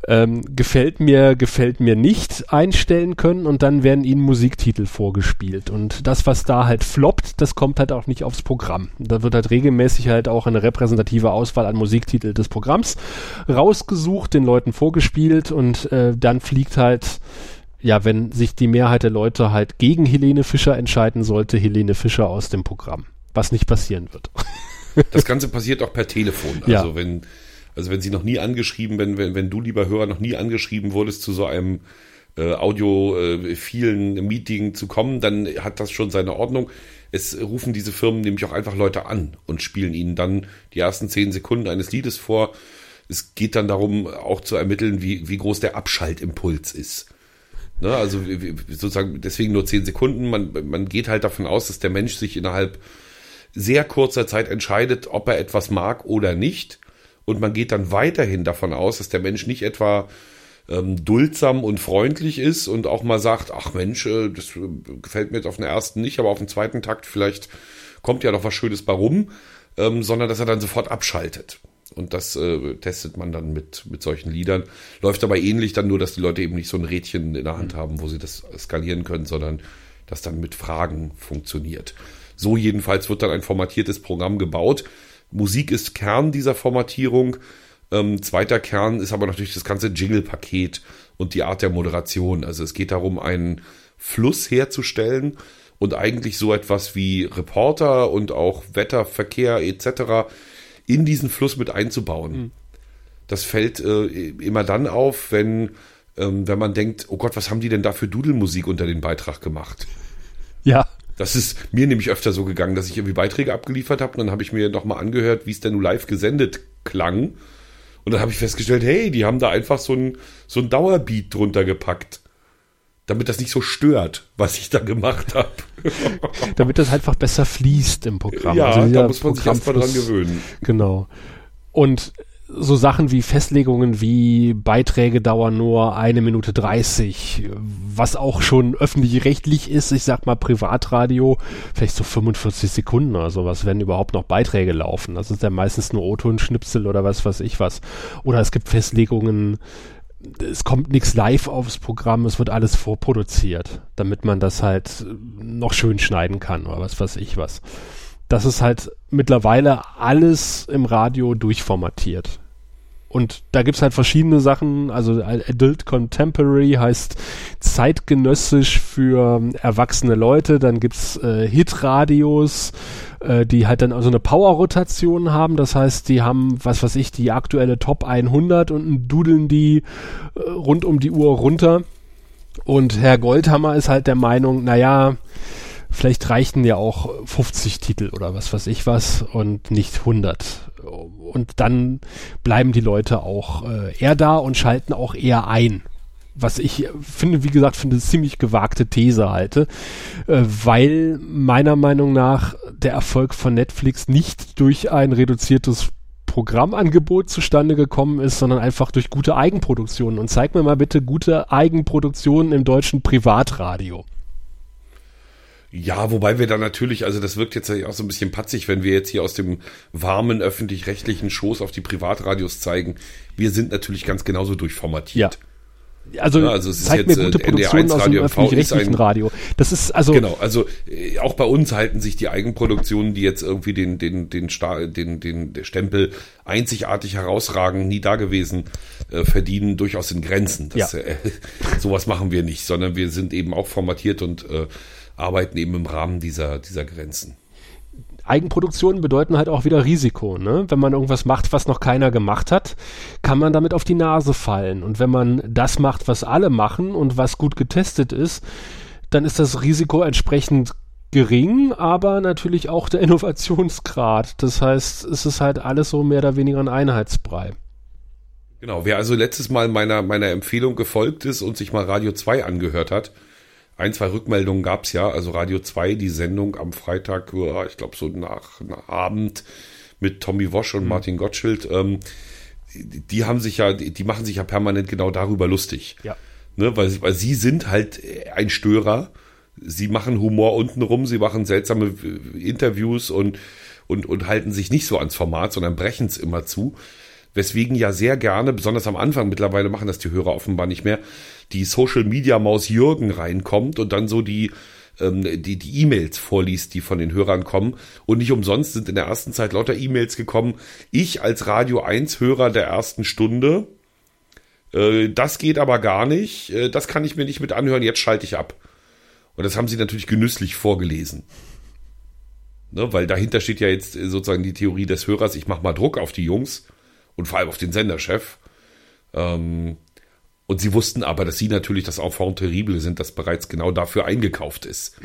ähm, gefällt mir, gefällt mir nicht einstellen können und dann werden ihnen Musiktitel vorgespielt. Und das, was da halt floppt, das kommt halt auch nicht aufs Programm. Da wird halt regelmäßig halt auch eine repräsentative Auswahl an Musiktitel des Programms rausgesucht, den Leuten vorgespielt und äh, dann fliegt halt ja, wenn sich die Mehrheit der Leute halt gegen Helene Fischer entscheiden sollte, Helene Fischer aus dem Programm. Was nicht passieren wird. Das Ganze passiert auch per Telefon. Also Ja. wenn, also wenn sie noch nie angeschrieben, wenn, wenn, wenn du, lieber Hörer, noch nie angeschrieben wurdest, zu so einem äh, audiophilen Meeting zu kommen, dann hat das schon seine Ordnung. Es rufen diese Firmen nämlich auch einfach Leute an und spielen ihnen dann die ersten zehn Sekunden eines Liedes vor. Es geht dann darum, auch zu ermitteln, wie, wie groß der Abschaltimpuls ist. Ne, also sozusagen deswegen nur zehn Sekunden. Man, man geht halt davon aus, dass der Mensch sich innerhalb sehr kurzer Zeit entscheidet, ob er etwas mag oder nicht. Und man geht dann weiterhin davon aus, dass der Mensch nicht etwa ähm, duldsam und freundlich ist und auch mal sagt, ach Mensch, äh, das äh, gefällt mir jetzt auf den ersten nicht, aber auf den zweiten Takt vielleicht kommt ja noch was Schönes bei rum, ähm, sondern dass er dann sofort abschaltet. Und das äh, testet man dann mit, mit solchen Liedern. Läuft aber ähnlich dann nur, dass die Leute eben nicht so ein Rädchen in der Hand haben, wo sie das skalieren können, sondern das dann mit Fragen funktioniert. So jedenfalls wird dann ein formatiertes Programm gebaut. Musik ist Kern dieser Formatierung. Ähm, zweiter Kern ist aber natürlich das ganze Jingle-Paket und die Art der Moderation. Also es geht darum, einen Fluss herzustellen und eigentlich so etwas wie Reporter und auch Wetter, Verkehr etc. in diesen Fluss mit einzubauen. Das fällt äh, immer dann auf, wenn, ähm, wenn man denkt, oh Gott, was haben die denn da für Dudelmusik unter den Beitrag gemacht? Ja. Das ist mir nämlich öfter so gegangen, dass ich irgendwie Beiträge abgeliefert habe und dann habe ich mir nochmal angehört, wie es denn nun live gesendet klang. Und dann habe ich festgestellt, hey, die haben da einfach so ein, so ein Dauerbeat drunter gepackt. Damit das nicht so stört, was ich da gemacht habe. Damit das einfach besser fließt im Programm. ja, Also da muss man sich erstmal dran gewöhnen. Genau. Und so Sachen wie Festlegungen wie Beiträge dauern nur eine Minute 30, was auch schon öffentlich-rechtlich ist, ich sag mal Privatradio, vielleicht so 45 Sekunden oder sowas, wenn überhaupt noch Beiträge laufen. Das ist ja meistens nur O-Ton-Schnipsel oder was weiß ich was. Oder es gibt Festlegungen, es kommt nichts live aufs Programm, es wird alles vorproduziert, damit man das halt noch schön schneiden kann oder was weiß ich was. Das ist halt mittlerweile alles im Radio durchformatiert. Und da gibt's halt verschiedene Sachen, also Adult Contemporary heißt zeitgenössisch für erwachsene Leute, dann gibt's äh, Hitradios, äh, die halt dann also eine Power-Rotation haben, das heißt, die haben, was weiß ich, die aktuelle Top 100 und dudeln die äh, rund um die Uhr runter. Und Herr Goldhammer ist halt der Meinung, naja, vielleicht reichten ja auch 50 Titel oder was weiß ich was und nicht 100. Und dann bleiben die Leute auch äh, eher da und schalten auch eher ein. Was ich finde, wie gesagt, finde ziemlich gewagte These halte, äh, weil meiner Meinung nach der Erfolg von Netflix nicht durch ein reduziertes Programmangebot zustande gekommen ist, sondern einfach durch gute Eigenproduktionen. Und zeig mir mal bitte gute Eigenproduktionen im deutschen Privatradio. Ja, wobei wir da natürlich, also das wirkt jetzt ja auch so ein bisschen patzig, wenn wir jetzt hier aus dem warmen öffentlich-rechtlichen Schoß auf die Privatradios zeigen. Wir sind natürlich ganz genauso durchformatiert. Also, Ja, also es ist zeig jetzt, mir gute äh, Produktionen NDR1 aus dem ist öffentlich-rechtlichen ein- Radio. Das ist also Genau, also äh, auch bei uns halten sich die Eigenproduktionen, die jetzt irgendwie den den den Sta den den Stempel einzigartig herausragen, nie da gewesen, äh, verdienen durchaus in Grenzen. Das, Ja. äh, sowas machen wir nicht, sondern wir sind eben auch formatiert und äh, arbeiten eben im Rahmen dieser dieser Grenzen. Eigenproduktionen bedeuten halt auch wieder Risiko. Ne? Wenn man irgendwas macht, was noch keiner gemacht hat, kann man damit auf die Nase fallen. Und wenn man das macht, was alle machen und was gut getestet ist, dann ist das Risiko entsprechend gering, aber natürlich auch der Innovationsgrad. Das heißt, es ist halt alles so mehr oder weniger ein Einheitsbrei. Genau, wer also letztes Mal meiner, meiner Empfehlung gefolgt ist und sich mal Radio 2 angehört hat, ein, zwei Rückmeldungen gab's ja, also Radio 2, die Sendung am Freitag, ich glaube so nach, nach Abend mit Tommy Wosch und Martin Gottschild, ähm, die haben sich ja, die machen sich ja permanent genau darüber lustig. Ja. Ne, weil, weil sie sind halt ein Störer. Sie machen Humor untenrum, sie machen seltsame äh, Interviews und, und, und halten sich nicht so ans Format, sondern brechen es immer zu. Weswegen ja sehr gerne, besonders am Anfang, mittlerweile machen das die Hörer offenbar nicht mehr, die Social Media Maus Jürgen reinkommt und dann so die, ähm, die, die E-Mails vorliest, die von den Hörern kommen. Und nicht umsonst sind in der ersten Zeit lauter E-Mails gekommen. Ich als Radio 1 Hörer der ersten Stunde, äh, das geht aber gar nicht, äh, das kann ich mir nicht mit anhören, jetzt schalte ich ab. Und das haben sie natürlich genüsslich vorgelesen. Ne, weil dahinter steht ja jetzt sozusagen die Theorie des Hörers, ich mache mal Druck auf die Jungs und vor allem auf den Senderchef. Ähm, und sie wussten aber, dass sie natürlich das Enfant terrible sind, das bereits genau dafür eingekauft ist.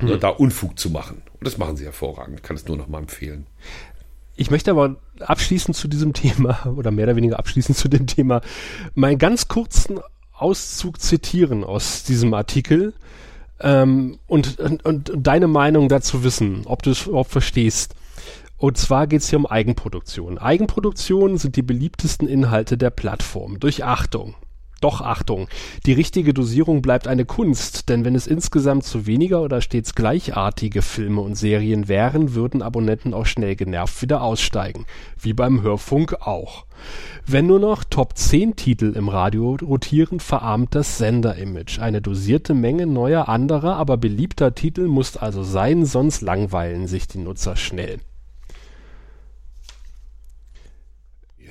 ne, da Unfug zu machen. Und das machen sie hervorragend. Ich kann es nur noch mal empfehlen. Ich möchte aber abschließend zu diesem Thema oder mehr oder weniger abschließend zu dem Thema meinen ganz kurzen Auszug zitieren aus diesem Artikel ähm, und, und, und deine Meinung dazu wissen, ob du es überhaupt verstehst. Und zwar geht es hier um Eigenproduktion. Eigenproduktionen sind die beliebtesten Inhalte der Plattform. Durch Achtung. Doch Achtung, die richtige Dosierung bleibt eine Kunst, denn wenn es insgesamt zu weniger oder stets gleichartige Filme und Serien wären, würden Abonnenten auch schnell genervt wieder aussteigen. Wie beim Hörfunk auch. Wenn nur noch Top 10 Titel im Radio rotieren, verarmt das Sender-Image. Eine dosierte Menge neuer anderer, aber beliebter Titel muss also sein, sonst langweilen sich die Nutzer schnell.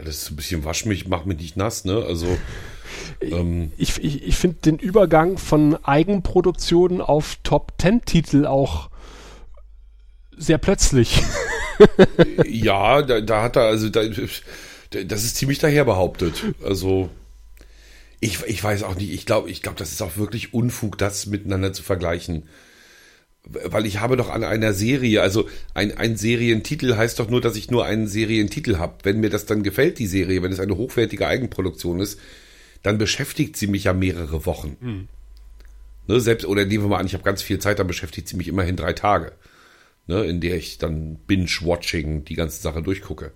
Ja, das ist ein bisschen wasch mich, mach mich nicht nass, ne? Also ähm, ich ich, ich finde den Übergang von Eigenproduktionen auf Top Ten Titel auch sehr plötzlich. ja, da, da hat er, also da, das ist ziemlich daher behauptet. Also ich, ich weiß auch nicht, ich glaube, ich glaube, das ist auch wirklich Unfug, das miteinander zu vergleichen. Weil ich habe doch an einer Serie, also ein, ein Serientitel heißt doch nur, dass ich nur einen Serientitel habe. Wenn mir das dann gefällt, die Serie, wenn es eine hochwertige Eigenproduktion ist, dann beschäftigt sie mich ja mehrere Wochen. Mhm. Ne, selbst, oder nehmen wir mal an, ich habe ganz viel Zeit, dann beschäftigt sie mich immerhin drei Tage, ne, in der ich dann Binge-Watching die ganze Sache durchgucke.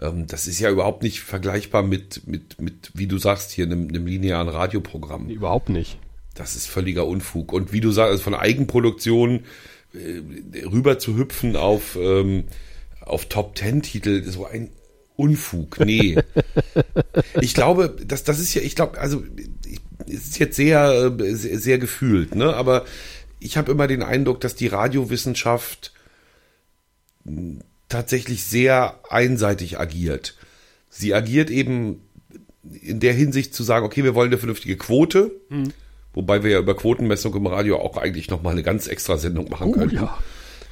Ähm, das ist ja überhaupt nicht vergleichbar mit, mit, mit wie du sagst, hier einem, einem linearen Radioprogramm. Überhaupt nicht. Das ist völliger Unfug. Und wie du sagst, also von Eigenproduktion äh, rüber zu hüpfen auf, ähm, auf Top-Ten-Titel, so ein Unfug, nee. ich glaube, das, das ist ja, ich glaube, also es ist jetzt sehr, sehr, sehr gefühlt, ne? Aber ich habe immer den Eindruck, dass die Radiowissenschaft tatsächlich sehr einseitig agiert. Sie agiert eben in der Hinsicht zu sagen, okay, wir wollen eine vernünftige Quote, mhm. Wobei wir ja über Quotenmessung im Radio auch eigentlich nochmal eine ganz extra Sendung machen oh, können. Ja.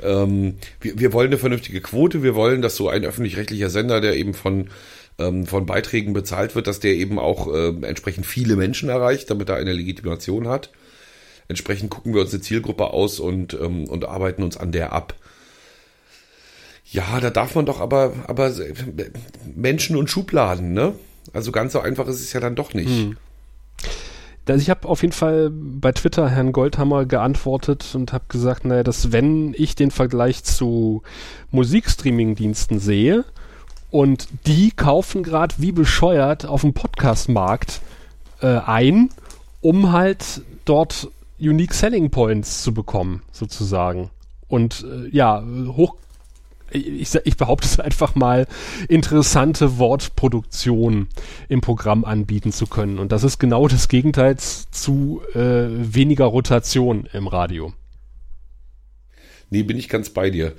Ähm, wir, wir wollen eine vernünftige Quote, wir wollen, dass so ein öffentlich-rechtlicher Sender, der eben von ähm, von Beiträgen bezahlt wird, dass der eben auch äh, entsprechend viele Menschen erreicht, damit er eine Legitimation hat. Entsprechend gucken wir uns eine Zielgruppe aus und, ähm, und arbeiten uns an der ab. Ja, da darf man doch aber, aber Menschen und Schubladen, ne? Also ganz so einfach ist es ja dann doch nicht. Hm. Also ich habe auf jeden Fall bei Twitter Herrn Goldhammer geantwortet und habe gesagt, naja, dass wenn ich den Vergleich zu Musikstreaming-Diensten sehe und die kaufen gerade wie bescheuert auf dem Podcast-Markt äh, ein, um halt dort Unique Selling Points zu bekommen, sozusagen. Und äh, ja, hoch ich, ich behaupte es einfach mal, interessante Wortproduktion im Programm anbieten zu können. Und das ist genau das Gegenteil zu äh, weniger Rotation im Radio. Nee, bin ich ganz bei dir.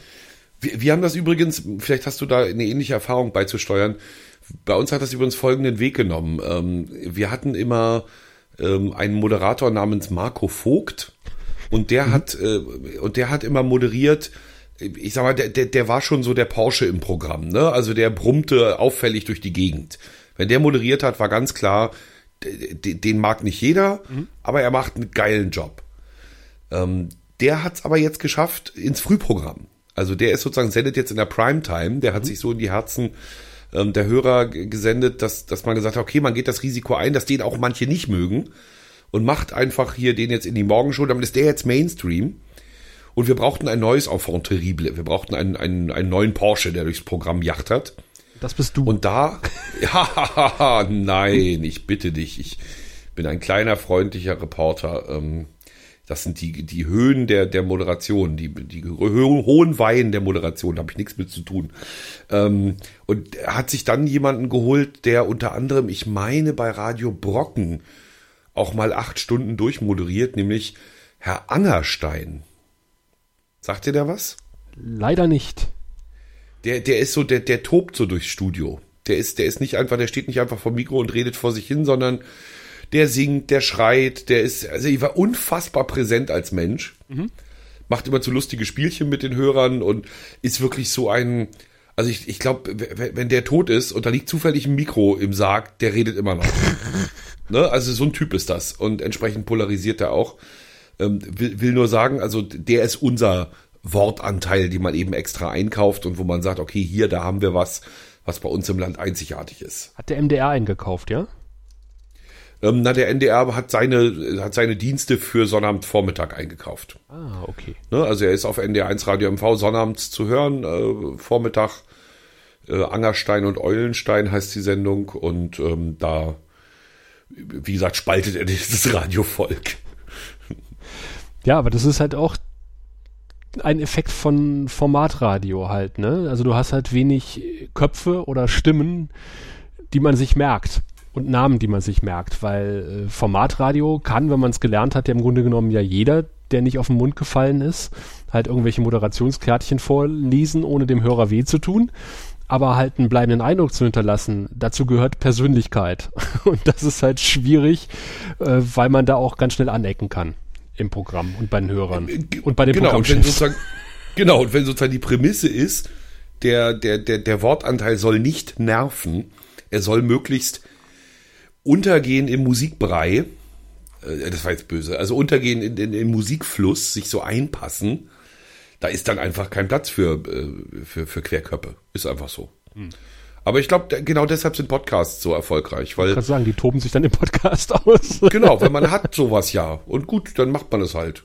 Wir, wir haben das übrigens, vielleicht hast du da eine ähnliche Erfahrung beizusteuern. Bei uns hat das übrigens folgenden Weg genommen. Ähm, wir hatten immer ähm, einen Moderator namens Marco Vogt und der mhm. hat äh, und der hat immer moderiert ich sag mal, der, der, der war schon so der Porsche im Programm, ne? Also der brummte auffällig durch die Gegend. Wenn der moderiert hat, war ganz klar, den mag nicht jeder, mhm. aber er macht einen geilen Job. Ähm, der hat es aber jetzt geschafft ins Frühprogramm. Also der ist sozusagen sendet jetzt in der Primetime. Der hat mhm. sich so in die Herzen ähm, der Hörer gesendet, dass, dass man gesagt hat, okay, man geht das Risiko ein, dass den auch manche nicht mögen und macht einfach hier den jetzt in die Morgenshow. Damit ist der jetzt Mainstream. Und wir brauchten ein neues Enfant terrible. Wir brauchten einen, einen, einen neuen Porsche, der durchs Programm jachtert. Das bist du. Und da, ja, nein, ich bitte dich, ich bin ein kleiner, freundlicher Reporter. Ähm, das sind die, die Höhen der, der Moderation, die, die hohen Weihen der Moderation, da habe ich nichts mit zu tun. Ähm, und hat sich dann jemanden geholt, der unter anderem, ich meine, bei Radio Brocken auch mal acht Stunden durchmoderiert, nämlich Herr Angerstein. Sagt ihr da was? Leider nicht. Der, der ist so, der, der tobt so durchs Studio. Der ist, der ist nicht einfach, der steht nicht einfach vor Mikro und redet vor sich hin, sondern der singt, der schreit, der ist, also ich war unfassbar präsent als Mensch. Mhm. Macht immer zu lustige Spielchen mit den Hörern und ist wirklich so ein, also ich, ich glaube, wenn der tot ist und da liegt zufällig ein Mikro im Sarg, der redet immer noch. ne? Also so ein Typ ist das und entsprechend polarisiert er auch. Ähm, will, will nur sagen, also der ist unser Wortanteil, die man eben extra einkauft und wo man sagt, okay, hier, da haben wir was, was bei uns im Land einzigartig ist. Hat der MDR eingekauft, ja? Ähm, na, der NDR hat seine, hat seine Dienste für Sonnabendvormittag eingekauft. Ah, okay. Ne, also er ist auf NDR 1 Radio MV sonnabends zu hören, äh, Vormittag äh, Angerstein und Eulenstein heißt die Sendung und ähm, da, wie gesagt, spaltet er dieses Radiovolk. Ja, aber das ist halt auch ein Effekt von Formatradio halt, ne? Also du hast halt wenig Köpfe oder Stimmen, die man sich merkt und Namen, die man sich merkt, weil äh, Formatradio kann, wenn man es gelernt hat, ja im Grunde genommen ja jeder, der nicht auf den Mund gefallen ist, halt irgendwelche Moderationskärtchen vorlesen, ohne dem Hörer weh zu tun, aber halt einen bleibenden Eindruck zu hinterlassen. Dazu gehört Persönlichkeit und das ist halt schwierig, äh, weil man da auch ganz schnell anecken kann im Programm und bei den Hörern äh, und bei den genau, und wenn sozusagen, Genau, und wenn sozusagen die Prämisse ist, der, der, der, der Wortanteil soll nicht nerven, er soll möglichst untergehen im Musikbrei, äh, das war jetzt böse, also untergehen in, in, im Musikfluss, sich so einpassen, da ist dann einfach kein Platz für, äh, für, für Querköpfe. Ist einfach so. Hm. Aber ich glaube, genau deshalb sind Podcasts so erfolgreich, weil. Ich kann sagen, die toben sich dann im Podcast aus. Genau, weil man hat sowas ja. Und gut, dann macht man es halt.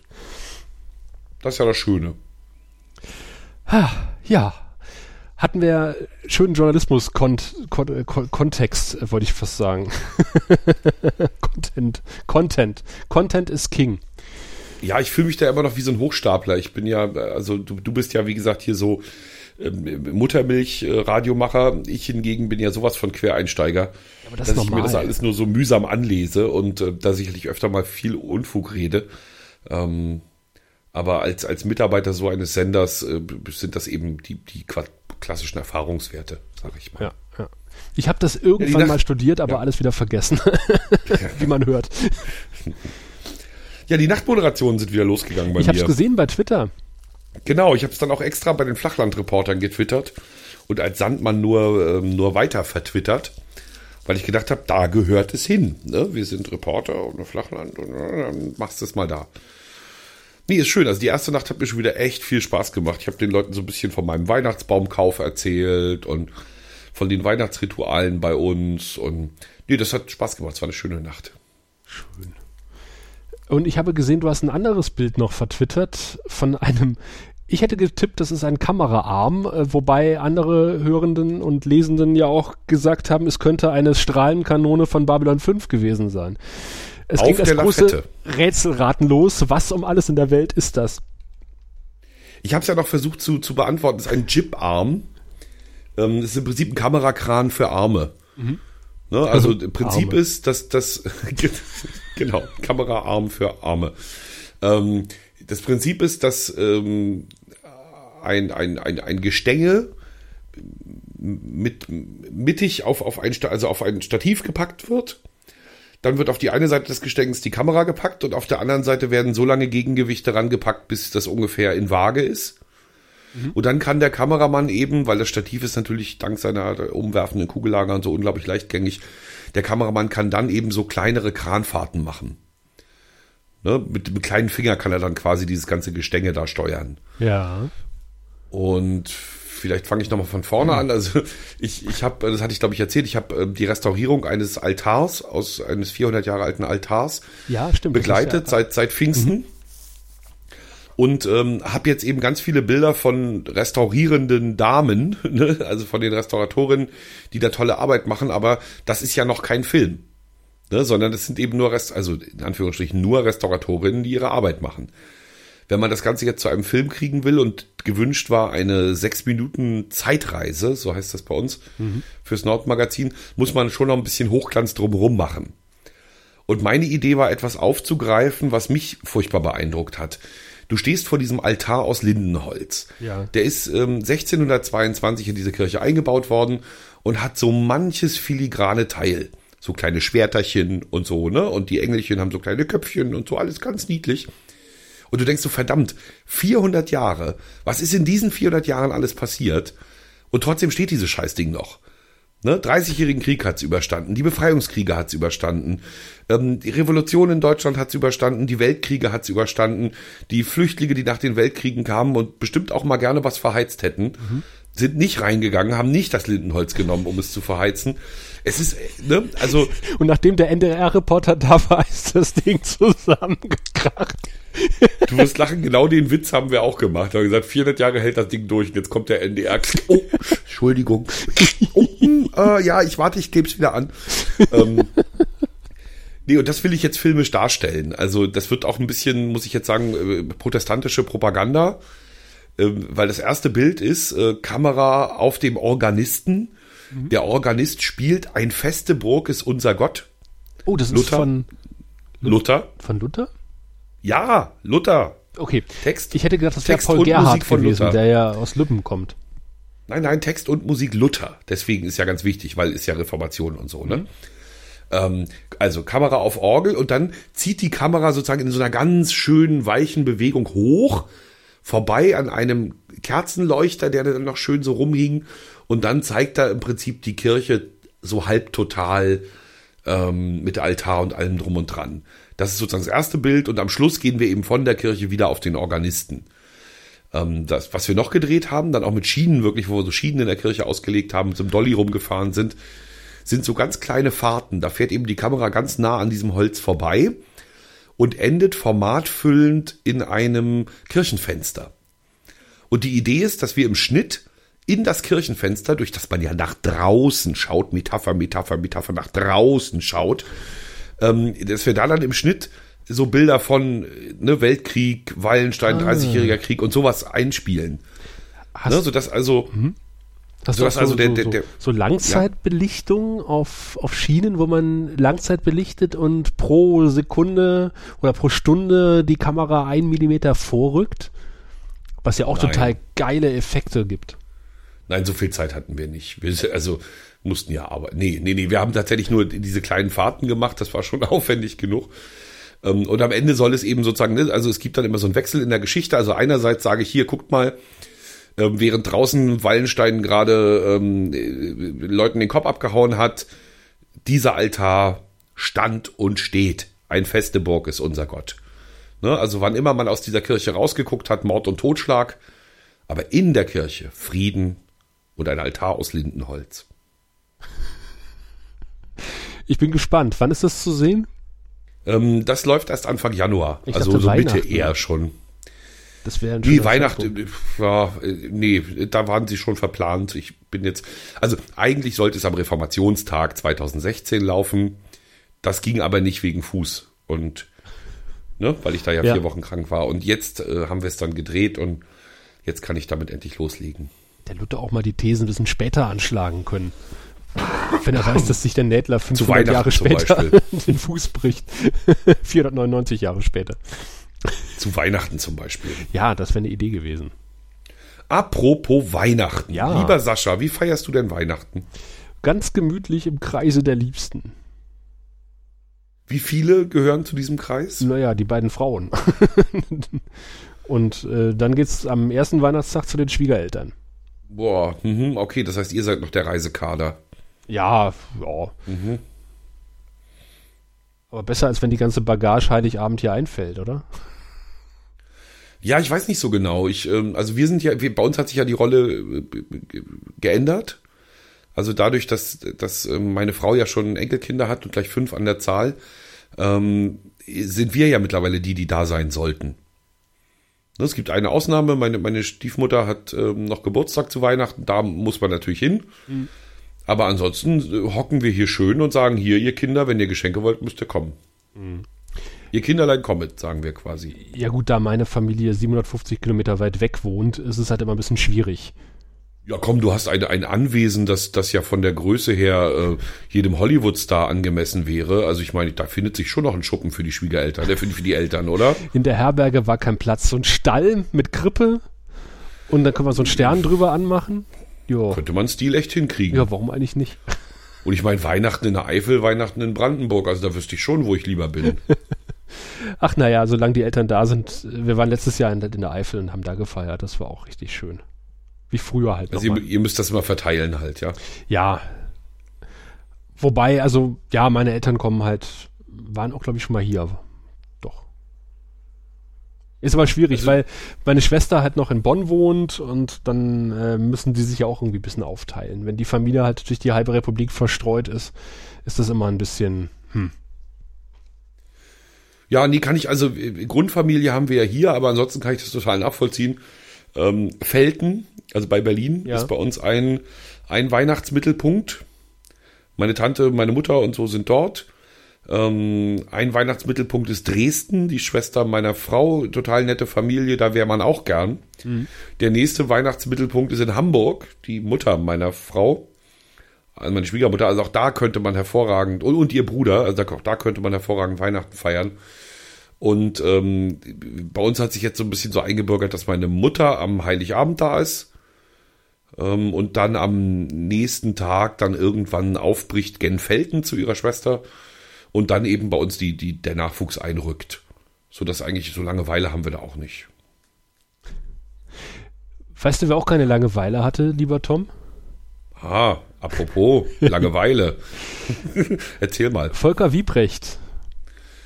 Das ist ja das Schöne. Ja, hatten wir schönen Journalismus-Kontext, äh, wollte ich fast sagen. Content, Content, Content ist King. Ja, ich fühle mich da immer noch wie so ein Hochstapler. Ich bin ja, also du, du bist ja, wie gesagt, hier so Muttermilch-Radiomacher. Ich hingegen bin ja sowas von Quereinsteiger, Aber das dass ich mir das alles nur so mühsam anlese und äh, da sicherlich öfter mal viel Unfug rede. Ähm, aber als, als Mitarbeiter so eines Senders äh, sind das eben die, die klassischen Erfahrungswerte, sag ich mal. Ja, ja. Ich habe das irgendwann ja, mal studiert, aber ja. alles wieder vergessen, wie man hört. Ja, die Nachtmoderationen sind wieder losgegangen bei ich mir. Ich habe es gesehen bei Twitter. Genau, ich habe es dann auch extra bei den Flachlandreportern getwittert und als Sandmann nur, ähm, nur weiter vertwittert, weil ich gedacht habe, da gehört es hin. Ne? Wir sind Reporter und Flachland und äh, dann machst du es mal da. Nee, ist schön. Also die erste Nacht hat mir schon wieder echt viel Spaß gemacht. Ich habe den Leuten so ein bisschen von meinem Weihnachtsbaumkauf erzählt und von den Weihnachtsritualen bei uns. Und nee, das hat Spaß gemacht. Es war eine schöne Nacht. Schön. Und ich habe gesehen, du hast ein anderes Bild noch vertwittert von einem. Ich hätte getippt, das ist ein Kameraarm, äh, wobei andere Hörenden und Lesenden ja auch gesagt haben, es könnte eine Strahlenkanone von Babylon 5 gewesen sein. Es Auf ging das große Rätselraten los. Was um alles in der Welt ist das? Ich habe es ja noch versucht zu, zu beantworten. Das ist ein Jib-Arm. Ähm, das ist im Prinzip ein Kamerakran für Arme. Mhm. Ne? Also im Prinzip Arme. ist, dass das genau Kameraarm für Arme. Ähm, das Prinzip ist, dass ähm, ein, ein, ein, ein Gestänge mit mittig auf, auf ein, also auf ein Stativ gepackt wird dann wird auf die eine Seite des Gestängs die Kamera gepackt und auf der anderen Seite werden so lange Gegengewichte rangepackt, bis das ungefähr in Waage ist. Mhm. Und dann kann der Kameramann eben, weil das Stativ ist natürlich dank seiner umwerfenden Kugellager und so unglaublich leichtgängig, der Kameramann kann dann eben so kleinere Kranfahrten machen. Ne? Mit, mit kleinen Finger kann er dann quasi dieses ganze Gestänge da steuern. Ja. Und vielleicht fange ich nochmal von vorne an. Also ich, ich habe, das hatte ich glaube ich erzählt, ich habe äh, die Restaurierung eines Altars aus eines 400 Jahre alten Altars ja, stimmt, begleitet seit seit Pfingsten. Mhm. Und ähm, habe jetzt eben ganz viele Bilder von restaurierenden Damen, ne? also von den Restauratorinnen, die da tolle Arbeit machen, aber das ist ja noch kein Film, ne? sondern es sind eben nur Rest, also in Anführungsstrichen nur Restauratorinnen, die ihre Arbeit machen. Wenn man das Ganze jetzt zu einem Film kriegen will und gewünscht war eine sechs Minuten Zeitreise, so heißt das bei uns, mhm. fürs Nordmagazin, muss man schon noch ein bisschen Hochglanz drumherum machen. Und meine Idee war, etwas aufzugreifen, was mich furchtbar beeindruckt hat. Du stehst vor diesem Altar aus Lindenholz. Ja. Der ist ähm, 1622 in diese Kirche eingebaut worden und hat so manches filigrane Teil. So kleine Schwerterchen und so, ne? Und die Engelchen haben so kleine Köpfchen und so, alles ganz niedlich. Und du denkst so, verdammt, 400 Jahre, was ist in diesen 400 Jahren alles passiert? Und trotzdem steht dieses Scheißding noch. Ne? 30-jährigen Krieg hat's überstanden, die Befreiungskriege hat's überstanden, ähm, die Revolution in Deutschland hat's überstanden, die Weltkriege hat's überstanden, die Flüchtlinge, die nach den Weltkriegen kamen und bestimmt auch mal gerne was verheizt hätten, mhm. sind nicht reingegangen, haben nicht das Lindenholz genommen, um es zu verheizen. Es ist, ne, also. Und nachdem der NDR-Reporter da war, ist das Ding zusammengekracht. Du wirst lachen, genau den Witz haben wir auch gemacht. Wir haben gesagt, 400 Jahre hält das Ding durch und jetzt kommt der NDR. Oh, Entschuldigung. Oh, äh, ja, ich warte, ich kleb's wieder an. Ähm, nee, und das will ich jetzt filmisch darstellen. Also das wird auch ein bisschen, muss ich jetzt sagen, äh, protestantische Propaganda. Ähm, weil das erste Bild ist äh, Kamera auf dem Organisten. Mhm. Der Organist spielt Ein feste Burg ist unser Gott. Oh, das Luther. ist von Luther. Von Luther? Ja, Luther. Okay. Text. Ich hätte gedacht, das wäre Paul Gerhardt gewesen, Luther. der ja aus Lübben kommt. Nein, nein, Text und Musik Luther. Deswegen ist ja ganz wichtig, weil ist ja Reformation und so, ne? Mhm. Ähm, also Kamera auf Orgel und dann zieht die Kamera sozusagen in so einer ganz schönen, weichen Bewegung hoch, vorbei an einem Kerzenleuchter, der dann noch schön so rumhing und dann zeigt er im Prinzip die Kirche so halb total ähm, mit Altar und allem drum und dran. Das ist sozusagen das erste Bild und am Schluss gehen wir eben von der Kirche wieder auf den Organisten. Ähm, das, was wir noch gedreht haben, dann auch mit Schienen wirklich, wo wir so Schienen in der Kirche ausgelegt haben, zum Dolly rumgefahren sind, sind so ganz kleine Fahrten. Da fährt eben die Kamera ganz nah an diesem Holz vorbei und endet formatfüllend in einem Kirchenfenster. Und die Idee ist, dass wir im Schnitt in das Kirchenfenster, durch das man ja nach draußen schaut, Metapher, Metapher, Metapher, nach draußen schaut, ähm, dass wir da dann im Schnitt so Bilder von ne, Weltkrieg, Wallenstein, ah. 30-jähriger Krieg und sowas einspielen. Hast, ne, sodass also, mhm. Hast so, also so, der, der, der, so Langzeitbelichtung ja. auf, auf Schienen, wo man Langzeit belichtet und pro Sekunde oder pro Stunde die Kamera ein Millimeter vorrückt? Was ja auch Nein. total geile Effekte gibt. Nein, so viel Zeit hatten wir nicht. Wir, also mussten ja aber. Nee, nee, nee, wir haben tatsächlich nur diese kleinen Fahrten gemacht, das war schon aufwendig genug. Ähm, und am Ende soll es eben sozusagen, ne, also es gibt dann immer so einen Wechsel in der Geschichte. Also einerseits sage ich hier, guckt mal, ähm, während draußen Wallenstein gerade ähm, äh, Leuten den Kopf abgehauen hat, dieser Altar stand und steht. Ein feste Burg ist unser Gott. Ne, also wann immer man aus dieser Kirche rausgeguckt hat, Mord und Totschlag, aber in der Kirche Frieden und ein Altar aus Lindenholz. Ich bin gespannt. Wann ist das zu sehen? Ähm, das läuft erst Anfang Januar. Ich also so Mitte eher schon. Das wäre ein Nee, Weihnachten, ja, nee, da waren sie schon verplant. Ich bin jetzt, also eigentlich sollte es am Reformationstag 2016 laufen. Das ging aber nicht wegen Fuß und, ne, weil ich da ja, ja. vier Wochen krank war. Und jetzt äh, haben wir es dann gedreht und jetzt kann ich damit endlich loslegen. Der Luther auch mal die Thesen ein bisschen später anschlagen können. Wenn er weiß, dass sich der Nädler 500 Jahre später den Fuß bricht. 499 Jahre später. Zu Weihnachten zum Beispiel. Ja, das wäre eine Idee gewesen. Apropos Weihnachten. Ja. Lieber Sascha, wie feierst du denn Weihnachten? Ganz gemütlich im Kreise der Liebsten. Wie viele gehören zu diesem Kreis? Naja, die beiden Frauen. Und äh, dann geht's am ersten Weihnachtstag zu den Schwiegereltern. Boah, mh, okay, das heißt, ihr seid noch der Reisekader. Ja, ja. Mhm. Aber besser, als wenn die ganze Bagage Heiligabend hier einfällt, oder? Ja, ich weiß nicht so genau. Ich, ähm, also wir sind ja, wir, bei uns hat sich ja die Rolle äh, geändert. Also dadurch, dass, dass ähm, meine Frau ja schon Enkelkinder hat und gleich fünf an der Zahl, ähm, sind wir ja mittlerweile die, die da sein sollten. Ne, Es gibt eine Ausnahme, meine, meine Stiefmutter hat ähm, noch Geburtstag zu Weihnachten, da muss man natürlich hin. Aber ansonsten äh, hocken wir hier schön und sagen, hier, ihr Kinder, wenn ihr Geschenke wollt, müsst ihr kommen. Ihr Kinderlein kommet, sagen wir quasi. Ja gut, da meine Familie 750 Kilometer weit weg wohnt, ist es halt immer ein bisschen schwierig. Ja, komm, du hast eine, ein Anwesen, das, das ja von der Größe her äh, jedem Hollywood-Star angemessen wäre. Also ich meine, da findet sich schon noch ein Schuppen für die Schwiegereltern, äh, für, die- für die Eltern, oder? In der Herberge war kein Platz. So ein Stall mit Krippe und dann können wir so einen Stern drüber anmachen. Ja, Könnte man Stil echt hinkriegen. ja warum eigentlich nicht? Und ich meine, Weihnachten in der Eifel, Weihnachten in Brandenburg, also da wüsste ich schon, wo ich lieber bin. Ach naja, solange die Eltern da sind. Wir waren letztes Jahr in der, in der Eifel und haben da gefeiert. Das war auch richtig schön. Wie früher halt Also ihr, ihr müsst das mal verteilen halt, ja. Ja. Wobei, also, ja, meine Eltern kommen halt, waren auch, glaube ich, schon mal hier. Doch. Ist aber schwierig, Also- weil meine Schwester halt noch in Bonn wohnt und dann äh, müssen die sich ja auch irgendwie ein bisschen aufteilen. Wenn die Familie halt durch die halbe Republik verstreut ist, ist das immer ein bisschen, hm. Ja, nee, kann ich, also äh, Grundfamilie haben wir ja hier, aber ansonsten kann ich das total nachvollziehen. Ähm, Felten, also bei Berlin, Ja. ist bei uns ein, ein Weihnachtsmittelpunkt. Meine Tante, meine Mutter und so sind dort. Ähm, ein Weihnachtsmittelpunkt ist Dresden, die Schwester meiner Frau, total nette Familie, da wäre man auch gern. Der nächste Weihnachtsmittelpunkt ist in Hamburg, die Mutter meiner Frau, also meine Schwiegermutter, also auch da könnte man hervorragend, und, und ihr Bruder, also auch da könnte man hervorragend Weihnachten feiern. Und ähm, bei uns hat sich jetzt so ein bisschen so eingebürgert, dass meine Mutter am Heiligabend da ist ähm, und dann am nächsten Tag dann irgendwann aufbricht gen Felten zu ihrer Schwester und dann eben bei uns die, die, der Nachwuchs einrückt. So dass eigentlich so Langeweile haben wir da auch nicht. Weißt du, wer auch keine Langeweile hatte, lieber Tom? Ah, apropos Langeweile. Erzähl mal. Volker Wiebrecht.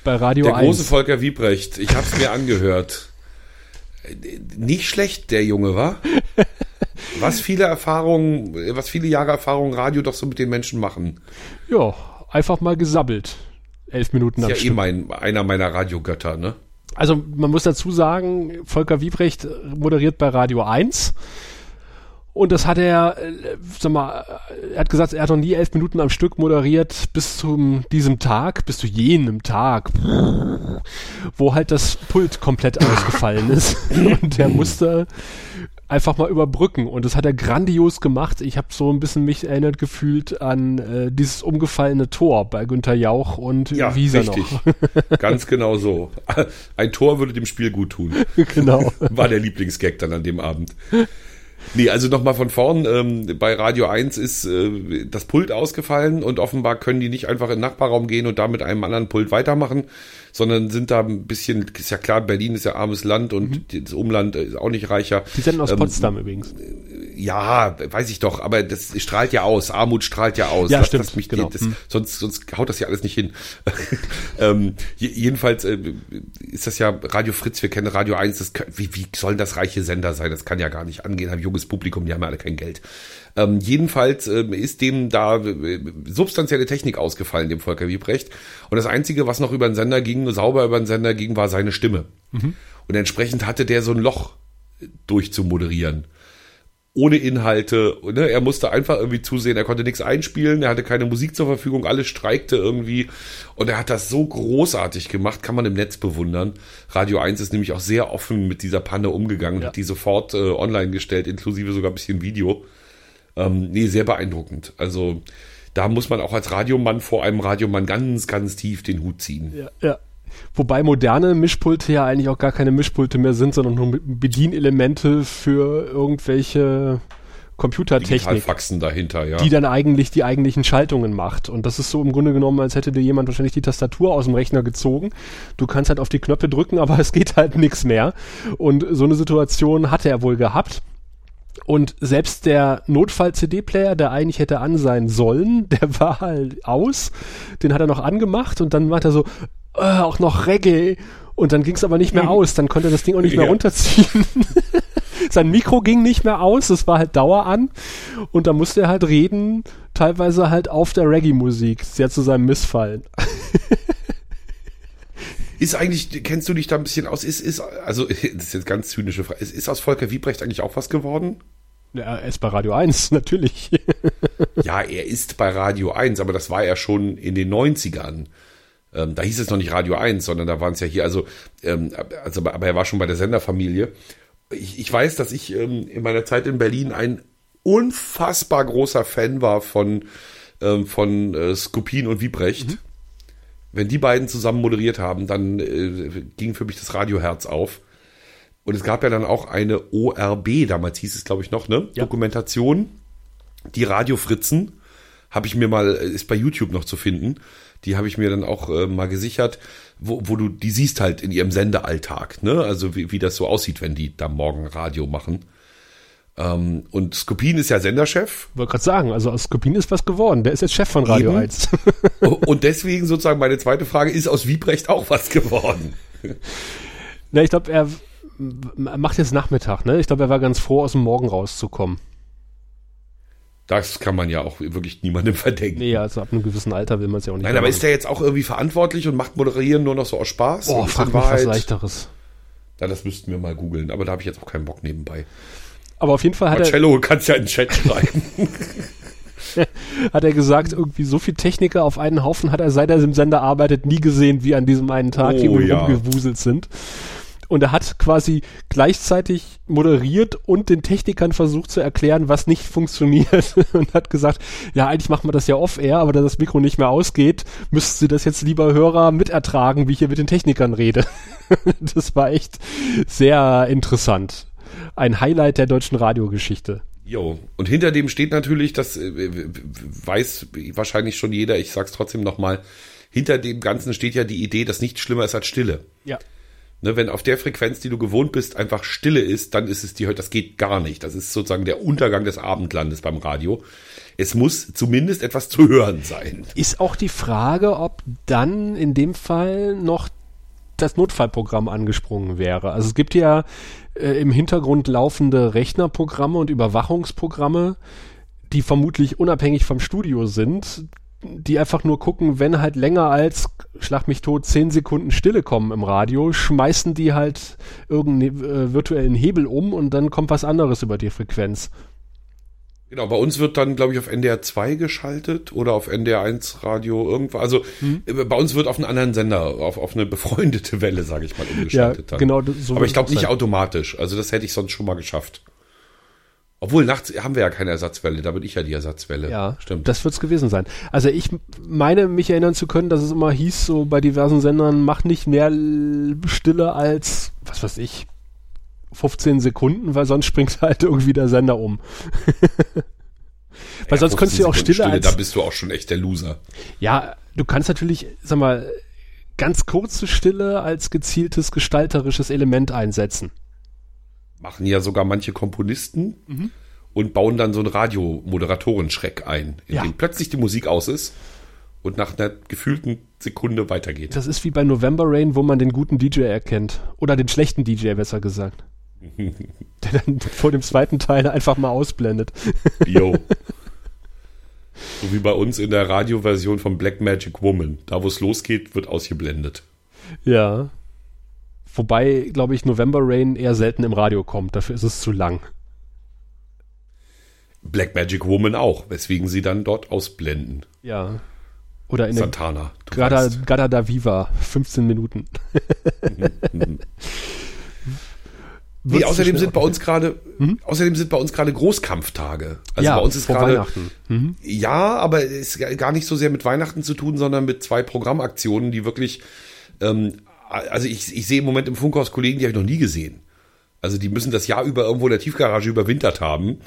Bei Radio Der 1. große Volker Wiebrecht, ich hab's mir angehört. Nicht schlecht, der Junge, war. Was viele Erfahrungen, was viele Jahre Erfahrung Radio doch so mit den Menschen machen. Ja, einfach mal gesabbelt. Elf Minuten am Ist ja eh Stück. mein, einer meiner Radiogötter, ne? Also man muss dazu sagen, Volker Wiebrecht moderiert bei Radio 1. Und das hat er, äh, sag mal, er hat gesagt, er hat noch nie elf Minuten am Stück moderiert bis zu diesem Tag, bis zu jenem Tag, wo halt das Pult komplett ausgefallen ist. Und er musste einfach mal überbrücken. Und das hat er grandios gemacht. Ich habe so ein bisschen mich erinnert gefühlt an äh, dieses umgefallene Tor bei Günther Jauch und Ja, Wieser richtig. noch. Ganz genau so. Ein Tor würde dem Spiel gut tun. genau. War der Lieblingsgag dann an dem Abend. Nee, also nochmal von vorn, ähm, bei Radio 1 ist äh, das Pult ausgefallen und offenbar können die nicht einfach in den Nachbarraum gehen und da mit einem anderen Pult weitermachen, sondern sind da ein bisschen, ist ja klar, Berlin ist ja armes Land und das Umland ist auch nicht reicher. Die senden aus Ähm, Potsdam übrigens. Ja, weiß ich doch, aber das strahlt ja aus. Armut strahlt ja aus. Ja, Lass stimmt, das mich, genau. das, Hm. sonst, sonst haut das ja alles nicht hin. ähm, je- jedenfalls äh, ist das ja Radio Fritz, wir kennen Radio 1. Das, wie, wie sollen das reiche Sender sein? Das kann ja gar nicht angehen. Haben junges Publikum, die haben ja alle kein Geld. Ähm, jedenfalls ähm, ist dem da äh, substanzielle Technik ausgefallen, dem Volker Wiebrecht. Und das Einzige, was noch über den Sender ging, sauber über den Sender ging, war seine Stimme. Und entsprechend hatte der so ein Loch durchzumoderieren ohne Inhalte. Ne? Er musste einfach irgendwie zusehen, er konnte nichts einspielen, er hatte keine Musik zur Verfügung, alles streikte irgendwie. Und er hat das so großartig gemacht, kann man im Netz bewundern. Radio 1 ist nämlich auch sehr offen mit dieser Panne umgegangen, Ja. hat die sofort äh, online gestellt, inklusive sogar ein bisschen Video. Ähm, nee, sehr beeindruckend. Also da muss man auch als Radiomann vor einem Radiomann ganz, ganz tief den Hut ziehen. Ja, ja. Wobei moderne Mischpulte ja eigentlich auch gar keine Mischpulte mehr sind, sondern nur Bedienelemente für irgendwelche Computertechnik, Digitalfaxen dahinter, ja. die dann eigentlich die eigentlichen Schaltungen macht. Und das ist so im Grunde genommen, als hätte dir jemand wahrscheinlich die Tastatur aus dem Rechner gezogen. Du kannst halt auf die Knöpfe drücken, aber es geht halt nichts mehr. Und so eine Situation hatte er wohl gehabt. Und selbst der Notfall-CD-Player, der eigentlich hätte an sein sollen, der war halt aus. Den hat er noch angemacht und dann macht er so, äh, auch noch Reggae. Und dann ging es aber nicht mehr aus. Dann konnte er das Ding auch nicht mehr Ja. runterziehen. Sein Mikro ging nicht mehr aus. Es war halt Dauer an. Und da musste er halt reden, teilweise halt auf der Reggae-Musik. Sehr zu seinem Missfallen. Ist eigentlich, kennst du dich da ein bisschen aus? Ist, ist, also, das ist jetzt ganz zynische Frage. Ist, ist aus Volker Wiebrecht eigentlich auch was geworden? Ja, er ist bei Radio 1, natürlich. ja, er ist bei Radio 1, aber das war er schon in den 90ern. Ähm, da hieß es noch nicht Radio 1, sondern da waren es ja hier, also, ähm, also, aber er war schon bei der Senderfamilie. Ich, ich weiß, dass ich ähm, in meiner Zeit in Berlin ein unfassbar großer Fan war von, ähm, von äh, Skopin und Wiebrecht. Mhm. Wenn die beiden zusammen moderiert haben, dann äh, ging für mich das Radioherz auf. Und es gab ja dann auch eine ORB, damals hieß es, glaube ich, noch, ne? Ja. Dokumentation. Die Radiofritzen habe ich mir mal, äh, ist bei YouTube noch zu finden. Die habe ich mir dann auch äh, mal gesichert, wo, wo du, die siehst halt in ihrem Sendealltag, ne? Also wie, wie das so aussieht, wenn die da morgen Radio machen. Ähm, und Skopin ist ja Senderchef. Wollte gerade sagen, also aus Skopin ist was geworden. Der ist jetzt Chef von Radio Eben. 1. und deswegen sozusagen meine zweite Frage, ist aus Wiebrecht auch was geworden? Na, ich glaube, er macht jetzt Nachmittag, ne? Ich glaube, er war ganz froh, aus dem Morgen rauszukommen. Das kann man ja auch wirklich niemandem verdenken. Nee, also ab einem gewissen Alter will man es ja auch nicht. Nein, aber ist der jetzt auch irgendwie verantwortlich und macht Moderieren nur noch so aus Spaß? Oh, frag mich was Leichteres. Ja, das müssten wir mal googeln, aber da habe ich jetzt auch keinen Bock nebenbei. Aber auf jeden Fall hat Marcello, er. kannst ja in den Chat schreiben. hat er gesagt, irgendwie so viel Techniker auf einen Haufen hat er, seit er im Sender arbeitet, nie gesehen, wie an diesem einen Tag oh, hier ja. rumgewuselt sind. Und er hat quasi gleichzeitig moderiert und den Technikern versucht zu erklären, was nicht funktioniert. und hat gesagt, ja, eigentlich machen wir das ja off-air, aber da das Mikro nicht mehr ausgeht, müssten Sie das jetzt lieber Hörer mitertragen, wie ich hier mit den Technikern rede. das war echt sehr interessant ein Highlight der deutschen Radiogeschichte. Jo, und hinter dem steht natürlich, das äh, weiß wahrscheinlich schon jeder, ich sag's trotzdem nochmal, hinter dem Ganzen steht ja die Idee, dass nichts schlimmer ist als Stille. Ja. Ne, wenn auf der Frequenz, die du gewohnt bist, einfach Stille ist, dann ist es die, das geht gar nicht. Das ist sozusagen der Untergang des Abendlandes beim Radio. Es muss zumindest etwas zu hören sein. Ist auch die Frage, ob dann in dem Fall noch das Notfallprogramm angesprungen wäre. Also es gibt ja äh, im Hintergrund laufende Rechnerprogramme und Überwachungsprogramme, die vermutlich unabhängig vom Studio sind, die einfach nur gucken, wenn halt länger als, schlag mich tot, zehn Sekunden Stille kommen im Radio, schmeißen die halt irgendeinen äh, virtuellen Hebel um und dann kommt was anderes über die Frequenz. Genau, bei uns wird dann, glaube ich, auf NDR 2 geschaltet oder auf NDR 1 Radio irgendwo. Also hm. bei uns wird auf einen anderen Sender, auf, auf eine befreundete Welle, sage ich mal, umgeschaltet. Ja, genau. So Aber ich glaube nicht sein. automatisch. Also das hätte ich sonst schon mal geschafft. Obwohl, nachts haben wir ja keine Ersatzwelle, da bin ich ja die Ersatzwelle. Ja, stimmt. Das wird's gewesen sein. Also ich meine, mich erinnern zu können, dass es immer hieß, so bei diversen Sendern, mach nicht mehr Stille als, was weiß ich, 15 Sekunden, weil sonst springt halt irgendwie der Sender um. weil ja, sonst könntest du ja auch Stille, Stille als, Da bist du auch schon echt der Loser. Ja, du kannst natürlich, sag mal, ganz kurze Stille als gezieltes gestalterisches Element einsetzen. Machen ja sogar manche Komponisten mhm. und bauen dann so einen Radiomoderatoren-Schreck ein, in ja. dem plötzlich die Musik aus ist und nach einer gefühlten Sekunde weitergeht. Das ist wie bei November Rain, wo man den guten DJ erkennt. Oder den schlechten DJ, besser gesagt. Der dann vor dem zweiten Teil einfach mal ausblendet. Jo. So wie bei uns in der Radioversion von Black Magic Woman. Da, wo es losgeht, wird ausgeblendet. Ja. Wobei, glaube ich, November Rain eher selten im Radio kommt. Dafür ist es zu lang. Black Magic Woman auch, weswegen sie dann dort ausblenden. Ja. Oder in Santana. Gada, Gada da Viva, 15 Minuten. Nee, außerdem sind bei uns gerade, mhm. außerdem sind bei uns gerade Großkampftage. Also ja, bei uns ist gerade, mhm. ja, aber es ist gar nicht so sehr mit Weihnachten zu tun, sondern mit zwei Programmaktionen, die wirklich, ähm, also ich, ich sehe im Moment im Funkhaus Kollegen, die habe ich noch nie gesehen. Also die müssen das Jahr über irgendwo in der Tiefgarage überwintert haben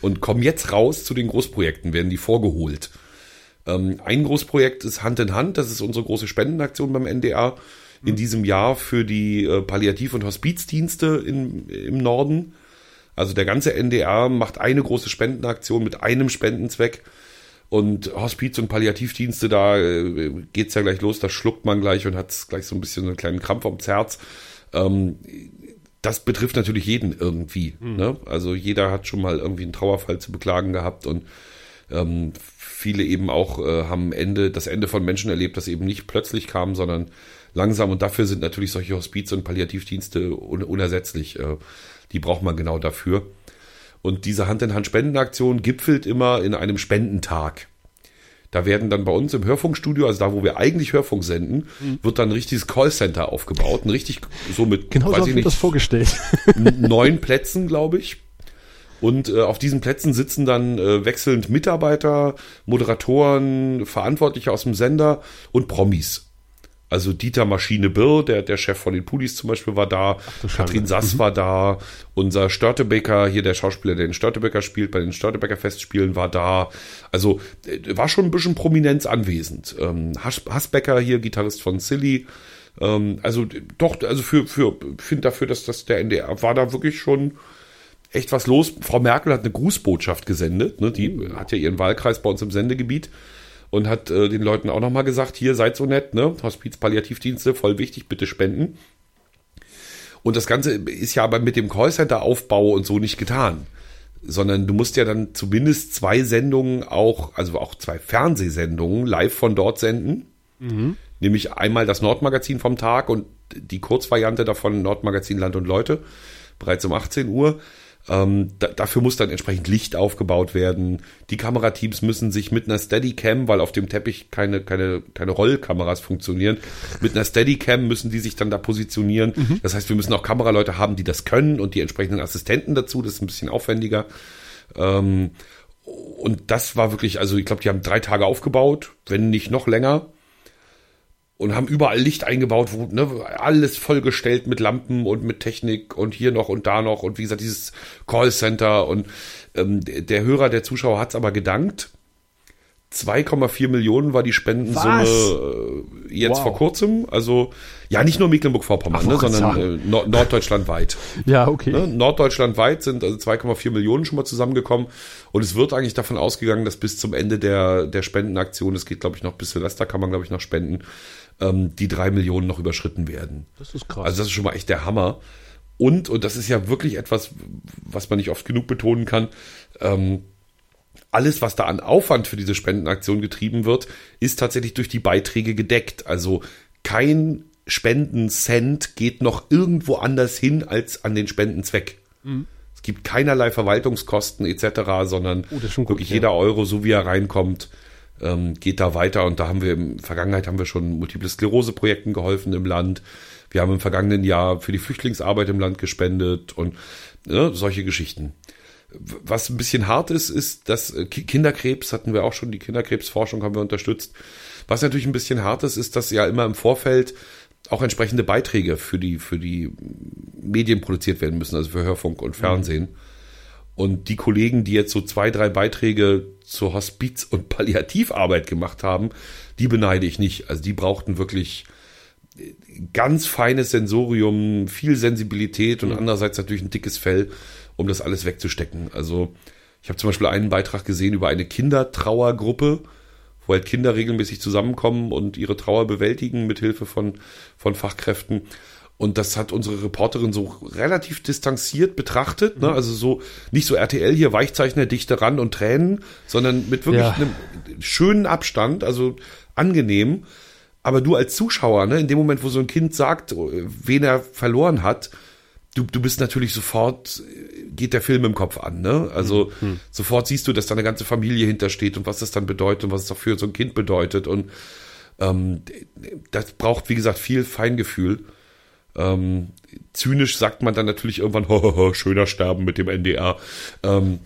und kommen jetzt raus zu den Großprojekten, werden die vorgeholt. Ähm, ein Großprojekt ist Hand in Hand, das ist unsere große Spendenaktion beim NDR in diesem Jahr für die äh, Palliativ- und Hospizdienste in, im Norden. Also der ganze NDR macht eine große Spendenaktion mit einem Spendenzweck. Und Hospiz- und Palliativdienste, da äh, geht's ja gleich los, da schluckt man gleich und hat gleich so ein bisschen einen kleinen Krampf ums Herz. Ähm, das betrifft natürlich jeden irgendwie. Mhm. Ne? Also jeder hat schon mal irgendwie einen Trauerfall zu beklagen gehabt und Ähm, viele eben auch äh, haben Ende, das Ende von Menschen erlebt, das eben nicht plötzlich kam, sondern langsam. Und dafür sind natürlich solche Hospiz- und Palliativdienste un unersetzlich. Äh, die braucht man genau dafür. Und diese Hand-in-Hand-Spendenaktion gipfelt immer in einem Spendentag. Da werden dann bei uns im Hörfunkstudio, also da, wo wir eigentlich Hörfunk senden, mhm. wird dann ein richtiges Callcenter aufgebaut. Ein richtig, so mit, genau weiß so ich nicht, das vorgestellt. neun Plätzen, glaube ich. Und äh, auf diesen Plätzen sitzen dann äh, wechselnd Mitarbeiter, Moderatoren, Verantwortliche aus dem Sender und Promis. Also Dieter Maschine Birr, der, der Chef von den Pulis zum Beispiel, war da. Ach, Katrin Sass mhm. war da. Unser Störtebecker, hier der Schauspieler, der den Störtebecker spielt, bei den Störtebecker Festspielen war da. Also äh, war schon ein bisschen Prominenz anwesend. Ähm, Hassbecker hier, Gitarrist von Silly. Ähm, also doch, also für, für, finde dafür, dass das der NDR war da wirklich schon echt was los. Frau Merkel hat eine Grußbotschaft gesendet. Ne? Die mhm. hat ja ihren Wahlkreis bei uns im Sendegebiet und hat äh, den Leuten auch nochmal gesagt, hier seid so nett, ne? Hospiz Palliativdienste, voll wichtig, bitte spenden. Und das Ganze ist ja aber mit dem Callcenter-Aufbau und so nicht getan. Sondern du musst ja dann zumindest zwei Sendungen auch, also auch zwei Fernsehsendungen live von dort senden. Mhm. Nämlich einmal das Nordmagazin vom Tag und die Kurzvariante davon Nordmagazin Land und Leute, bereits um 18 Uhr. Ähm, da, dafür muss dann entsprechend Licht aufgebaut werden. Die Kamerateams müssen sich mit einer Steadicam, weil auf dem Teppich keine, keine, keine Rollkameras funktionieren, mit einer Steadicam müssen die sich dann da positionieren. Mhm. Das heißt, wir müssen auch Kameraleute haben, die das können und die entsprechenden Assistenten dazu. Das ist ein bisschen aufwendiger. Ähm, und das war wirklich, also ich glaube, die haben drei Tage aufgebaut, wenn nicht noch länger und haben überall Licht eingebaut, wo ne, alles vollgestellt mit Lampen und mit Technik und hier noch und da noch und wie gesagt dieses Callcenter und ähm, der Hörer, der Zuschauer hat's aber gedankt. 2,4 Millionen war die Spendensumme äh, jetzt wow. vor kurzem. Also ja, nicht nur Mecklenburg-Vorpommern, ne, sondern äh, Nord norddeutschlandweit. ja, okay. Ne, norddeutschlandweit sind also 2,4 Millionen schon mal zusammengekommen. Und es wird eigentlich davon ausgegangen, dass bis zum Ende der, der Spendenaktion, es geht glaube ich noch bis Silvester, kann man glaube ich noch spenden, ähm, die drei Millionen noch überschritten werden. Das ist krass. Also das ist schon mal echt der Hammer. Und, und das ist ja wirklich etwas, was man nicht oft genug betonen kann, ähm, alles, was da an Aufwand für diese Spendenaktion getrieben wird, ist tatsächlich durch die Beiträge gedeckt. Also kein Spendencent geht noch irgendwo anders hin als an den Spendenzweck. Mhm. Es gibt keinerlei Verwaltungskosten etc., sondern oh, wirklich gut, jeder ja. Euro, so wie er reinkommt, ähm, geht da weiter. Und da haben wir in der Vergangenheit haben wir schon Multiple Sklerose-Projekten geholfen im Land. Wir haben im vergangenen Jahr für die Flüchtlingsarbeit im Land gespendet und ne, solche Geschichten. Was ein bisschen hart ist, ist, dass äh, Kinderkrebs hatten wir auch schon, die Kinderkrebsforschung haben wir unterstützt. Was natürlich ein bisschen hart ist, ist, dass ja immer im Vorfeld auch entsprechende Beiträge für die, für die Medien produziert werden müssen, also für Hörfunk und Fernsehen. Mhm. Und die Kollegen, die jetzt so zwei, drei Beiträge zur Hospiz- und Palliativarbeit gemacht haben, die beneide ich nicht. Also die brauchten wirklich ganz feines Sensorium, viel Sensibilität und mhm. andererseits natürlich ein dickes Fell, um das alles wegzustecken. Also ich habe zum Beispiel einen Beitrag gesehen über eine Kindertrauergruppe, wo halt Kinder regelmäßig zusammenkommen und ihre Trauer bewältigen mit Hilfe von, von Fachkräften. Und das hat unsere Reporterin so relativ distanziert betrachtet, ne? Mhm. also so nicht so RTL hier Weichzeichner, Dichte ran und Tränen, sondern mit wirklich ja. einem schönen Abstand, also angenehm. Aber du als Zuschauer, ne, in dem Moment, wo so ein Kind sagt, wen er verloren hat, du, du bist natürlich sofort, geht der Film im Kopf an, ne? Also mhm. sofort siehst du, dass da eine ganze Familie hintersteht und was das dann bedeutet und was es auch für so ein Kind bedeutet. Und ähm, das braucht, wie gesagt, viel Feingefühl. Ähm, zynisch sagt man dann natürlich irgendwann, ho, ho, ho, schöner Sterben mit dem NDR. Ähm,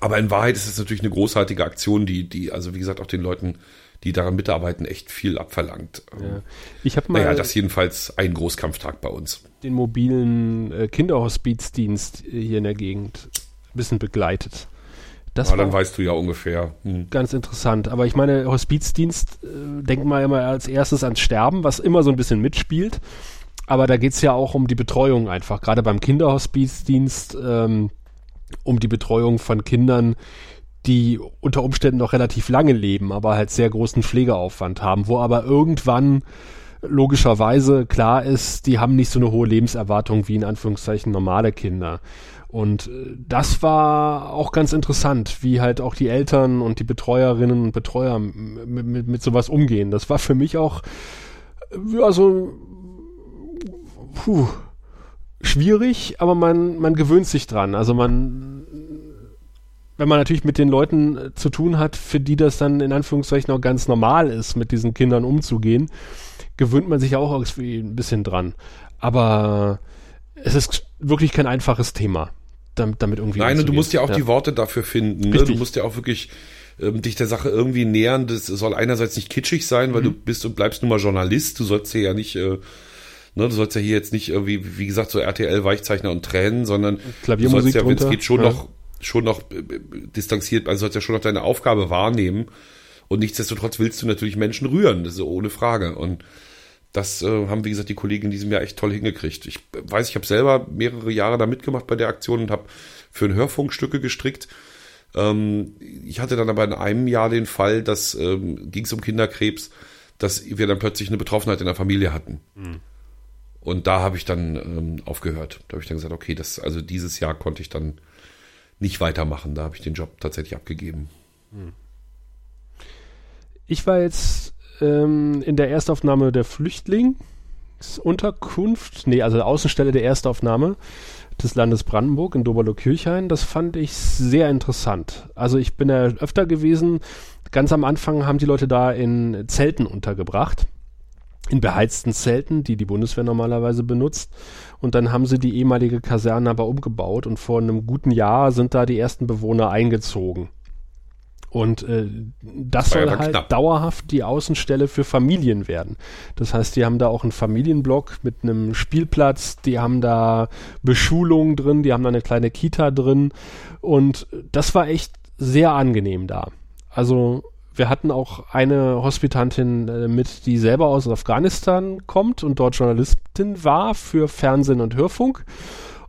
aber in Wahrheit ist es natürlich eine großartige Aktion, die, die, also wie gesagt, auch den Leuten, die daran mitarbeiten, echt viel abverlangt. Ja. Ähm, ich habe mal. Naja, das jedenfalls ein Großkampftag bei uns. Den mobilen äh, Kinderhospizdienst hier in der Gegend ein bisschen begleitet. Das ja, dann weißt du ja ungefähr. Hm. Ganz interessant. Aber ich meine, Hospizdienst, äh, denkt man immer als erstes ans Sterben, was immer so ein bisschen mitspielt. Aber da geht's ja auch um die Betreuung einfach, gerade beim Kinderhospizdienst, ähm, um die Betreuung von Kindern, die unter Umständen noch relativ lange leben, aber halt sehr großen Pflegeaufwand haben, wo aber irgendwann logischerweise klar ist, die haben nicht so eine hohe Lebenserwartung wie in Anführungszeichen normale Kinder. Und äh, das war auch ganz interessant, wie halt auch die Eltern und die Betreuerinnen und Betreuer mit, mit, mit sowas umgehen. Das war für mich auch, ja, so, puh, schwierig, aber man, man gewöhnt sich dran. Also man, wenn man natürlich mit den Leuten äh, zu tun hat, für die das dann in Anführungszeichen auch ganz normal ist, mit diesen Kindern umzugehen, gewöhnt man sich auch irgendwie ein bisschen dran. Aber es ist wirklich kein einfaches Thema, damit, damit irgendwie. Nein, und du musst ja auch ja. die Worte dafür finden. Ne? Du musst ja auch wirklich ähm, dich der Sache irgendwie nähern. Das soll einerseits nicht kitschig sein, weil mhm. du bist und bleibst nun mal Journalist. Du sollst hier ja nicht, äh, ne, du sollst ja hier jetzt nicht irgendwie, wie gesagt, so RTL-Weichzeichner und Tränen, sondern du sollst ja, wenn es geht, schon ja. noch, schon noch äh, distanziert, also sollst ja schon noch deine Aufgabe wahrnehmen. Und nichtsdestotrotz willst du natürlich Menschen rühren, das ist ohne Frage. Und das äh, haben, wie gesagt, die Kollegen in diesem Jahr echt toll hingekriegt. Ich weiß, ich habe selber mehrere Jahre da mitgemacht bei der Aktion und habe für ein Hörfunk Stücke gestrickt. Ähm, ich hatte dann aber in einem Jahr den Fall, dass ähm, ging es um Kinderkrebs, dass wir dann plötzlich eine Betroffenheit in der Familie hatten. Mhm. Und da habe ich dann ähm, aufgehört. Da habe ich dann gesagt, okay, das, also dieses Jahr konnte ich dann nicht weitermachen. Da habe ich den Job tatsächlich abgegeben. Mhm. Ich war jetzt ähm, in der Erstaufnahme der Flüchtlingsunterkunft, nee, also Außenstelle der Erstaufnahme des Landes Brandenburg in Doberlo-Kirchhain. Das fand ich sehr interessant. Also ich bin ja öfter gewesen. Ganz am Anfang haben die Leute da in Zelten untergebracht. In beheizten Zelten, die die Bundeswehr normalerweise benutzt. Und dann haben sie die ehemalige Kaserne aber umgebaut und vor einem guten Jahr sind da die ersten Bewohner eingezogen. Und äh, das soll halt knapp. dauerhaft die Außenstelle für Familien werden. Das heißt, die haben da auch einen Familienblock mit einem Spielplatz, die haben da Beschulungen drin, die haben da eine kleine Kita drin. Und das war echt sehr angenehm da. Also wir hatten auch eine Hospitantin äh, mit, die selber aus Afghanistan kommt und dort Journalistin war für Fernsehen und Hörfunk.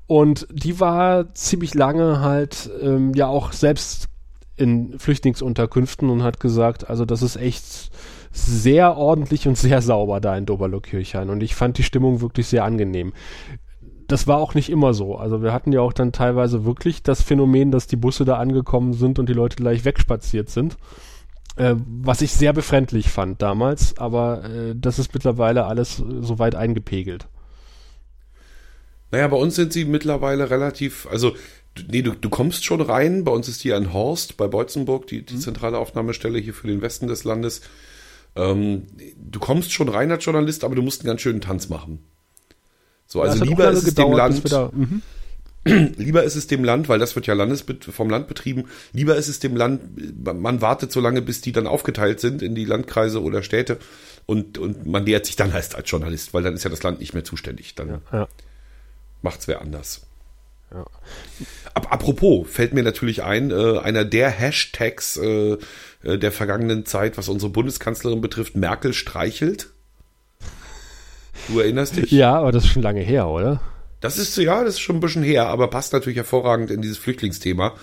Und die war ziemlich lange halt ähm, ja auch selbst in Flüchtlingsunterkünften und hat gesagt, also das ist echt sehr ordentlich und sehr sauber da in Doberlo-Kirchhain und ich fand die Stimmung wirklich sehr angenehm. Das war auch nicht immer so. Also wir hatten ja auch dann teilweise wirklich das Phänomen, dass die Busse da angekommen sind und die Leute gleich wegspaziert sind. Äh, was ich sehr befremdlich fand damals, aber äh, das ist mittlerweile alles äh, so weit eingepegelt. Naja, bei uns sind sie mittlerweile relativ, also nee, du, du kommst schon rein. Bei uns ist hier ein Horst bei Beutzenburg, die, die mhm. zentrale Aufnahmestelle hier für den Westen des Landes. Ähm, du kommst schon rein als Journalist, aber du musst einen ganz schönen Tanz machen. So, also lieber ist es dem Land, mhm. Lieber ist es dem Land, weil das wird ja Landes, vom Land betrieben, lieber ist es dem Land, man wartet so lange, bis die dann aufgeteilt sind in die Landkreise oder Städte und, und man nähert sich dann heißt als Journalist, weil dann ist ja das Land nicht mehr zuständig. Dann ja, ja. macht's wer anders. Ja. Ab, apropos, fällt mir natürlich ein, äh, einer der Hashtags äh, äh, der vergangenen Zeit, was unsere Bundeskanzlerin betrifft, Merkel streichelt. Du erinnerst dich? Ja, aber das ist schon lange her, oder? Das ist ja, das ist schon ein bisschen her, aber passt natürlich hervorragend in dieses Flüchtlingsthema.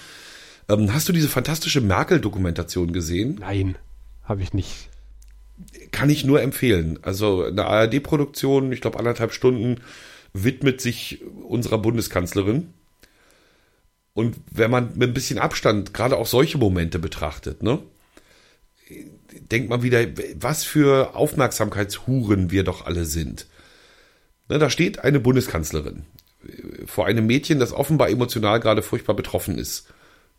Ähm, hast du diese fantastische Merkel-Dokumentation gesehen? Nein, habe ich nicht. Kann ich nur empfehlen. Also eine ARD-Produktion, ich glaube anderthalb Stunden, widmet sich unserer Bundeskanzlerin. Und wenn man mit ein bisschen Abstand gerade auch solche Momente betrachtet, ne, denkt man wieder, was für Aufmerksamkeitshuren wir doch alle sind. Ne, da steht eine Bundeskanzlerin vor einem Mädchen, das offenbar emotional gerade furchtbar betroffen ist.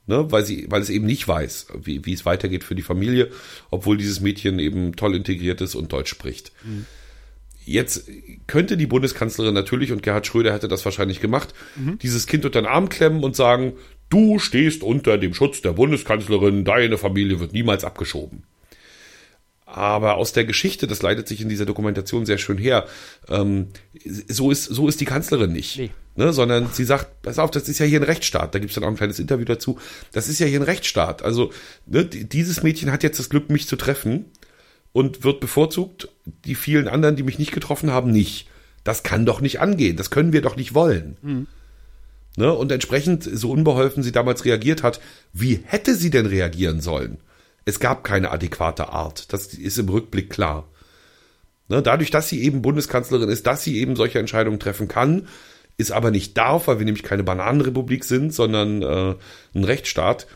Ne, weil sie, weil es eben nicht weiß, wie, wie es weitergeht für die Familie, obwohl dieses Mädchen eben toll integriert ist und Deutsch spricht. Mhm. Jetzt könnte die Bundeskanzlerin natürlich, und Gerhard Schröder hätte das wahrscheinlich gemacht, mhm. dieses Kind unter den Arm klemmen und sagen, du stehst unter dem Schutz der Bundeskanzlerin, deine Familie wird niemals abgeschoben. Aber aus der Geschichte, das leitet sich in dieser Dokumentation sehr schön her, ähm, so, ist, so ist die Kanzlerin nicht. Nee. Ne, sondern sie sagt, pass auf, das ist ja hier ein Rechtsstaat. Da gibt's dann auch ein kleines Interview dazu. Das ist ja hier ein Rechtsstaat. Also ne, dieses Mädchen hat jetzt das Glück, mich zu treffen und wird bevorzugt, die vielen anderen, die mich nicht getroffen haben, nicht. Das kann doch nicht angehen, das können wir doch nicht wollen. Mhm. Ne? Und entsprechend, so unbeholfen sie damals reagiert hat, wie hätte sie denn reagieren sollen? Es gab keine adäquate Art, das ist im Rückblick klar. Ne? Dadurch, dass sie eben Bundeskanzlerin ist, dass sie eben solche Entscheidungen treffen kann, ist aber nicht darf, weil wir nämlich keine Bananenrepublik sind, sondern äh, ein Rechtsstaat,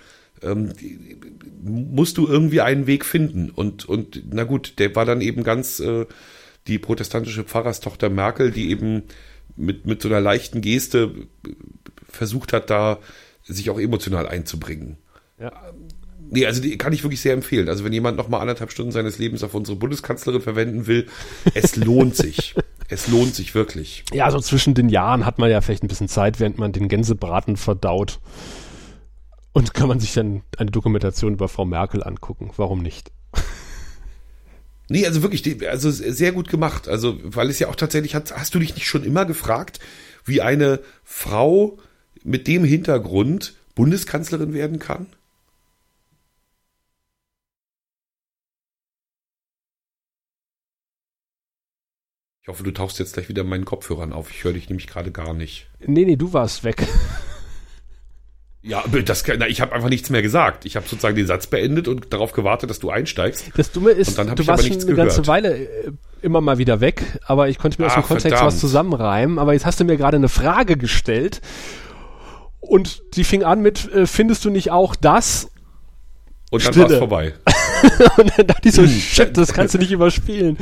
ähm, musst du irgendwie einen Weg finden. Und, und na gut, der war dann eben ganz äh, die protestantische Pfarrerstochter Merkel, die eben mit, mit so einer leichten Geste versucht hat, da sich auch emotional einzubringen. Ja. Nee, also die kann ich wirklich sehr empfehlen. Also wenn jemand noch mal anderthalb Stunden seines Lebens auf unsere Bundeskanzlerin verwenden will, es lohnt sich. Es lohnt sich wirklich. Ja, so zwischen den Jahren hat man ja vielleicht ein bisschen Zeit, während man den Gänsebraten verdaut. Und kann man sich dann eine Dokumentation über Frau Merkel angucken. Warum nicht? Nee, also wirklich, also sehr gut gemacht. Also, weil es ja auch tatsächlich hat, hast du dich nicht schon immer gefragt, wie eine Frau mit dem Hintergrund Bundeskanzlerin werden kann? Ich hoffe, du tauchst jetzt gleich wieder meinen Kopfhörern auf. Ich höre dich nämlich gerade gar nicht. Nee, nee, du warst weg. Ja, das, na, ich habe einfach nichts mehr gesagt. Ich habe sozusagen den Satz beendet und darauf gewartet, dass du einsteigst. Das Dumme ist, du warst schon eine gehört. ganze Weile äh, immer mal wieder weg, aber ich konnte mir aus dem Kontext verdammt. was zusammenreimen. Aber jetzt hast du mir gerade eine Frage gestellt und die fing an mit, äh, findest du nicht auch das? Und dann war es vorbei. und dann dachte ich so, shit, das kannst du nicht überspielen.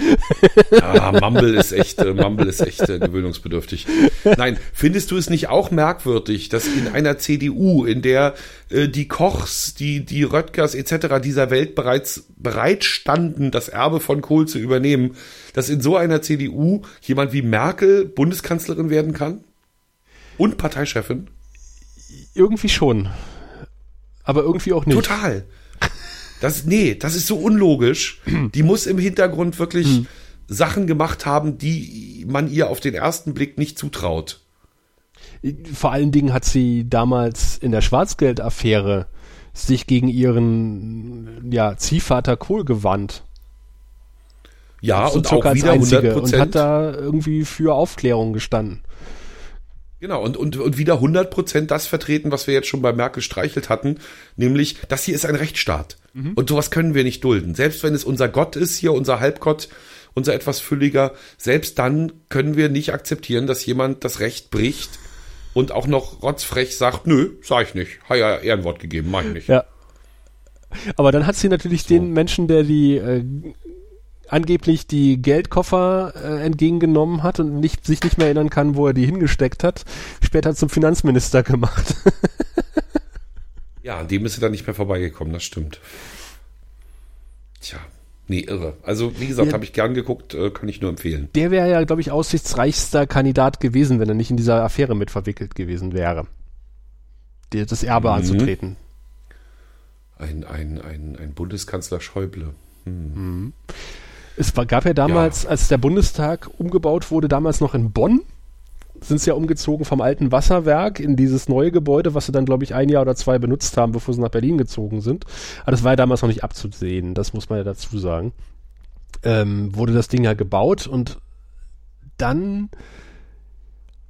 ah, Mumble ist echt, äh, Mumble ist echt äh, gewöhnungsbedürftig. Nein, findest du es nicht auch merkwürdig, dass in einer CDU, in der äh, die Kochs, die, die Röttgers etc. dieser Welt bereits bereit standen, das Erbe von Kohl zu übernehmen, dass in so einer CDU jemand wie Merkel Bundeskanzlerin werden kann? Und Parteichefin? Irgendwie schon. Aber irgendwie auch nicht. Total. Das, nee, das ist so unlogisch. Die muss im Hintergrund wirklich hm. Sachen gemacht haben, die man ihr auf den ersten Blick nicht zutraut. Vor allen Dingen hat sie damals in der Schwarzgeldaffäre sich gegen ihren ja, Ziehvater Kohl gewandt. Ja, und auch wieder 100 Und hat da irgendwie für Aufklärung gestanden. Genau, und, und, und wieder 100 Prozent das vertreten, was wir jetzt schon bei Merkel streichelt hatten, nämlich, das hier ist ein Rechtsstaat. Mhm. Und sowas können wir nicht dulden. Selbst wenn es unser Gott ist, hier unser Halbgott, unser etwas fülliger, selbst dann können wir nicht akzeptieren, dass jemand das Recht bricht und auch noch rotzfrech sagt, nö, sag ich nicht. Hat ja Ehrenwort gegeben, mach ich nicht. Ja. Aber dann hat sie natürlich so. den Menschen, der die äh, angeblich die Geldkoffer äh, entgegengenommen hat und nicht, sich nicht mehr erinnern kann, wo er die hingesteckt hat, später zum Finanzminister gemacht. ja, an dem ist er dann nicht mehr vorbeigekommen, das stimmt. Tja, nee, irre. Also, wie gesagt, ja, habe ich gern geguckt, äh, kann ich nur empfehlen. Der wäre ja, glaube ich, aussichtsreichster Kandidat gewesen, wenn er nicht in dieser Affäre mit verwickelt gewesen wäre. Die, das Erbe mhm. anzutreten. Ein, ein, ein, ein Bundeskanzler Schäuble. Hm. Mhm. Es war, gab ja damals, ja. als der Bundestag umgebaut wurde, damals noch in Bonn, sind sie ja umgezogen vom alten Wasserwerk in dieses neue Gebäude, was sie dann, glaube ich, ein Jahr oder zwei benutzt haben, bevor sie nach Berlin gezogen sind. Aber das war ja damals noch nicht abzusehen, das muss man ja dazu sagen. Ähm, wurde das Ding ja gebaut und dann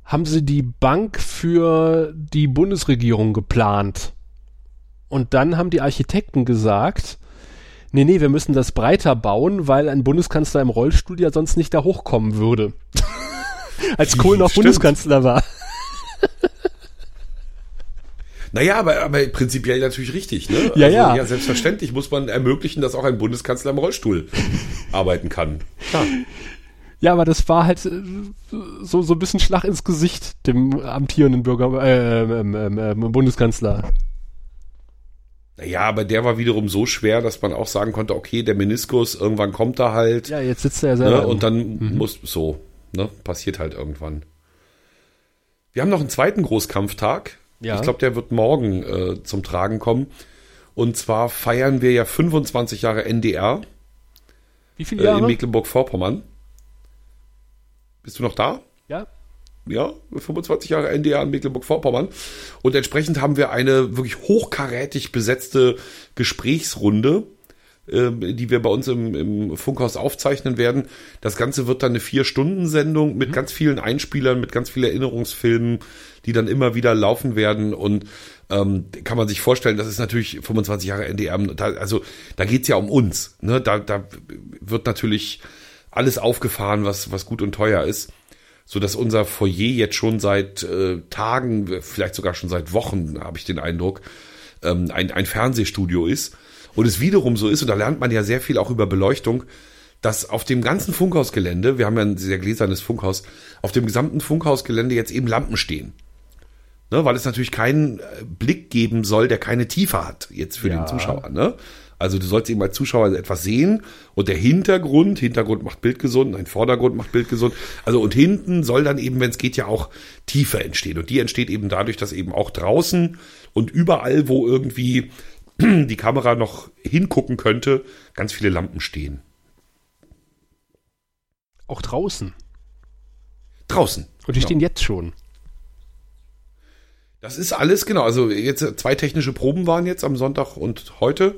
haben sie die Bank für die Bundesregierung geplant. Und dann haben die Architekten gesagt, nee, nee, wir müssen das breiter bauen, weil ein Bundeskanzler im Rollstuhl ja sonst nicht da hochkommen würde. Als Kohl noch Stimmt. Bundeskanzler war. Naja, aber, aber prinzipiell natürlich richtig, ne? Ja, also, ja. Ja, selbstverständlich muss man ermöglichen, dass auch ein Bundeskanzler im Rollstuhl arbeiten kann. Klar. Ja, aber das war halt äh, so, so ein bisschen Schlag ins Gesicht dem amtierenden Bürger, äh, ähm, ähm, Bundeskanzler. Ja, aber der war wiederum so schwer, dass man auch sagen konnte, okay, der Meniskus, irgendwann kommt er halt. Ja, jetzt sitzt er ja selber. Ne, und dann mhm. muss so, ne, passiert halt irgendwann. Wir haben noch einen zweiten Großkampftag. Ja. Ich glaube, der wird morgen äh, zum Tragen kommen. Und zwar feiern wir ja 25 Jahre NDR. Wie viele Jahre? Äh, in Mecklenburg-Vorpommern. Bist du noch da? Ja ja, 25 Jahre NDR in Mecklenburg-Vorpommern. Und entsprechend haben wir eine wirklich hochkarätig besetzte Gesprächsrunde, äh, die wir bei uns im, im, Funkhaus aufzeichnen werden. Das Ganze wird dann eine Vier-Stunden-Sendung mit mhm. ganz vielen Einspielern, mit ganz vielen Erinnerungsfilmen, die dann immer wieder laufen werden. Und ähm, kann man sich vorstellen, das ist natürlich 25 Jahre NDR. Da, also da geht's ja um uns. Ne? Da, da wird natürlich alles aufgefahren, was, was gut und teuer ist. So dass unser Foyer jetzt schon seit äh, Tagen, vielleicht sogar schon seit Wochen, habe ich den Eindruck, ähm, ein, ein Fernsehstudio ist. Und es wiederum so ist, und da lernt man ja sehr viel auch über Beleuchtung, dass auf dem ganzen Funkhausgelände, wir haben ja ein sehr gläsernes Funkhaus, auf dem gesamten Funkhausgelände jetzt eben Lampen stehen. Ne, weil es natürlich keinen äh, Blick geben soll, der keine Tiefe hat, jetzt für Ja. den Zuschauer. Ne? Also du sollst eben als Zuschauer etwas sehen und der Hintergrund, Hintergrund macht Bild gesund, ein Vordergrund macht Bild gesund. Also und hinten soll dann eben, wenn es geht, ja auch Tiefe entstehen. Und die entsteht eben dadurch, dass eben auch draußen und überall, wo irgendwie die Kamera noch hingucken könnte, ganz viele Lampen stehen. Auch draußen. Draußen. Und die Genau. stehen jetzt schon. Das ist alles, genau. Also jetzt zwei technische Proben waren jetzt am Sonntag und heute.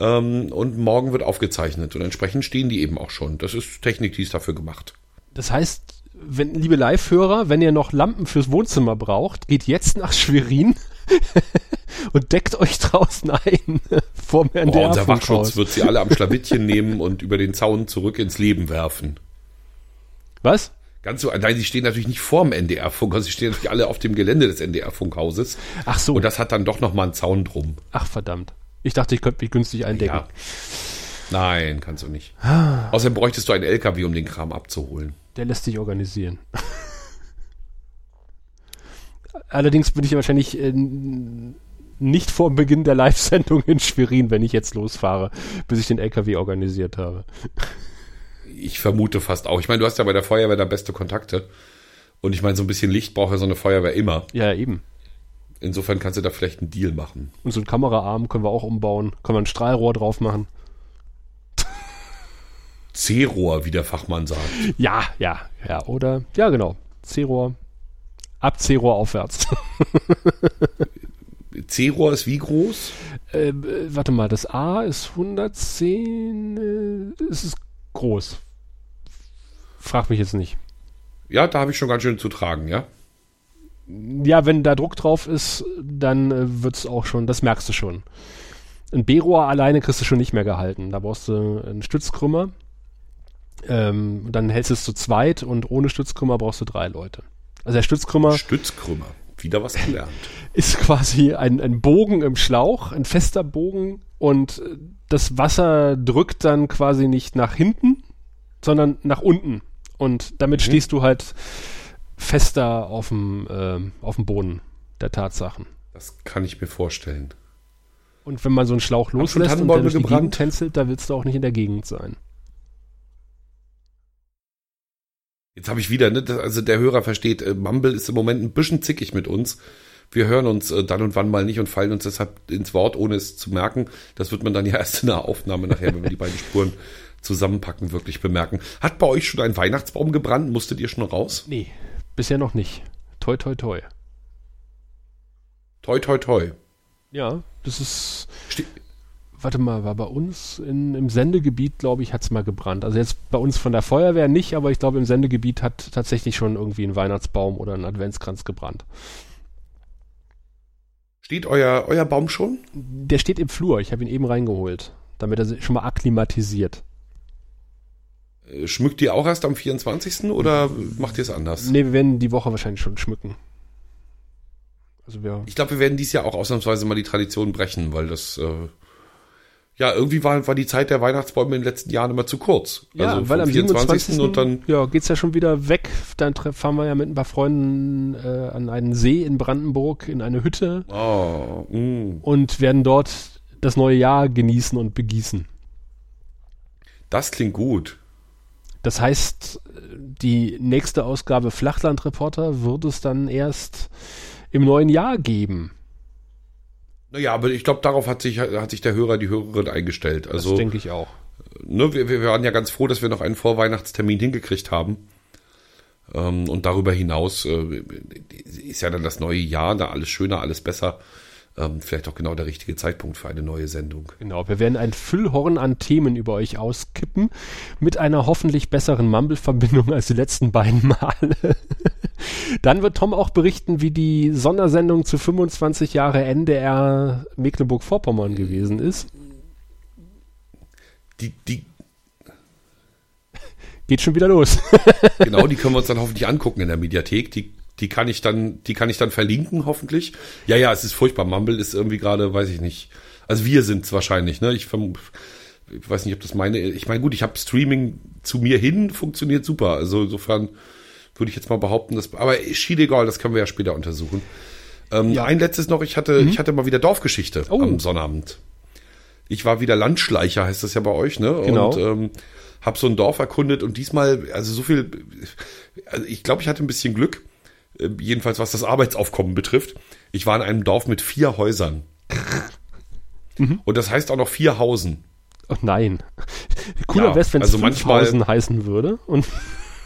Ähm, und morgen wird aufgezeichnet. Und entsprechend stehen die eben auch schon. Das ist Technik, die ist dafür gemacht. Das heißt, wenn, liebe Live-Hörer, wenn ihr noch Lampen fürs Wohnzimmer braucht, geht jetzt nach Schwerin und deckt euch draußen ein vorm Boah, NDR unser. Wachschutz wird sie alle am Schlawittchen nehmen und über den Zaun zurück ins Leben werfen. Was? Ganz so, nein, sie stehen natürlich nicht vorm NDR-Funkhaus, sie stehen natürlich alle auf dem Gelände des NDR-Funkhauses. Ach so. Und das hat dann doch nochmal einen Zaun drum. Ach verdammt. Ich dachte, ich könnte mich günstig eindecken. Ja. Nein, kannst du nicht. Ah. Außerdem bräuchtest du einen LKW, um den Kram abzuholen. Der lässt sich organisieren. Allerdings bin ich wahrscheinlich äh, nicht vor Beginn der Live-Sendung in Schwerin, wenn ich jetzt losfahre, bis ich den LKW organisiert habe. Ich vermute fast auch. Ich meine, du hast ja bei der Feuerwehr da beste Kontakte. Und ich meine, so ein bisschen Licht braucht ja so eine Feuerwehr immer. Ja, eben. Insofern kannst du da vielleicht einen Deal machen. Und so einen Kameraarm können wir auch umbauen. Können wir ein Strahlrohr drauf machen. C-Rohr, wie der Fachmann sagt. Ja, ja, ja. Oder, ja, genau. C-Rohr. Ab C-Rohr aufwärts. C-Rohr ist wie groß? äh, äh, warte mal, das A ist 110. Äh, es ist groß. Frag mich jetzt nicht. Ja, da habe ich schon ganz schön zu tragen, ja. Ja, wenn da Druck drauf ist, dann äh, wird's auch schon, das merkst du schon. Ein B-Rohr alleine kriegst du schon nicht mehr gehalten. Da brauchst du einen Stützkrümmer. Ähm, dann hältst du es zu zweit und ohne Stützkrümmer brauchst du drei Leute. Also der Stützkrümmer Stützkrümmer. Wieder was gelernt. ist quasi ein, ein Bogen im Schlauch, ein fester Bogen und das Wasser drückt dann quasi nicht nach hinten, sondern nach unten. Und damit stehst du halt fester auf dem, ähm, auf dem Boden der Tatsachen. Das kann ich mir vorstellen. Und wenn man so einen Schlauch loslässt und der durch die gebrannt? Gegend tänzelt, da willst du auch nicht in der Gegend sein. Jetzt habe ich wieder, ne, also der Hörer versteht, äh, Mumble ist im Moment ein bisschen zickig mit uns. Wir hören uns äh, dann und wann mal nicht und fallen uns deshalb ins Wort, ohne es zu merken. Das wird man dann ja erst in der Aufnahme nachher, wenn wir die beiden Spuren zusammenpacken, wirklich bemerken. Hat bei euch schon ein Weihnachtsbaum gebrannt? Musstet ihr schon raus? Nee, bisher noch nicht. Toi, toi, toi. Toi, toi, toi. Ja, das ist. Ste Warte mal, war bei uns in, im Sendegebiet, glaube ich, hat's mal gebrannt. Also jetzt bei uns von der Feuerwehr nicht, aber ich glaube im Sendegebiet hat tatsächlich schon irgendwie ein Weihnachtsbaum oder ein Adventskranz gebrannt. Steht euer, euer Baum schon? Der steht im Flur, ich habe ihn eben reingeholt, damit er sich schon mal akklimatisiert. Äh, Schmückt ihr auch erst am 24. oder macht ihr es anders? Nee, wir werden die Woche wahrscheinlich schon schmücken. Also wir. Ich glaube, wir werden dies Jahr auch ausnahmsweise mal die Tradition brechen, weil das, äh, ja, irgendwie war, war die Zeit der Weihnachtsbäume in den letzten Jahren immer zu kurz. Ja, also weil am 27. und dann, ja, geht's ja schon wieder weg. Dann fahren wir ja mit ein paar Freunden äh, an einen See in Brandenburg in eine Hütte oh, mh. und werden dort das neue Jahr genießen und begießen. das klingt gut. Das heißt, die nächste Ausgabe Flachlandreporter wird es dann erst im neuen Jahr geben. Naja, aber ich glaube, darauf hat sich, hat sich der Hörer, die Hörerin eingestellt. Das Also, denke ich auch. ne, wir, wir waren ja ganz froh, dass wir noch einen Vorweihnachtstermin hingekriegt haben. Ähm, und darüber hinaus äh, ist ja dann das neue Jahr, da alles schöner, alles besser. Ähm, vielleicht auch genau der richtige Zeitpunkt für eine neue Sendung. Genau, wir werden ein Füllhorn an Themen über euch auskippen, mit einer hoffentlich besseren Mumble-Verbindung als die letzten beiden Male. Dann wird Tom auch berichten, wie die Sondersendung zu 25 Jahre NDR Mecklenburg-Vorpommern gewesen ist. Die, die, geht schon wieder los. genau, die können wir uns dann hoffentlich angucken in der Mediathek. Die, die kann ich dann, die kann ich dann verlinken, hoffentlich. Ja, ja, es ist furchtbar. Mumble ist irgendwie gerade, weiß ich nicht. Also wir sind es wahrscheinlich, ne? Ich, ich weiß nicht, ob das meine. Ich meine, gut, ich habe Streaming zu mir hin, funktioniert super. Also insofern würde ich jetzt mal behaupten, dass. Aber schied egal, das können wir ja später untersuchen. Ähm, ja. Ein letztes noch, ich hatte, mhm. ich hatte mal wieder Dorfgeschichte oh. am Sonnabend. Ich war wieder Landschleicher, heißt das ja bei euch, ne? Genau. Und ähm, habe so ein Dorf erkundet und diesmal, also so viel, also ich glaube, ich hatte ein bisschen Glück, jedenfalls was das Arbeitsaufkommen betrifft. Ich war in einem Dorf mit vier Häusern. Mhm. Und das heißt auch noch vier Hausen. Oh nein. Cooler ja, wäre es, wenn es also manchmal heißen würde. Und,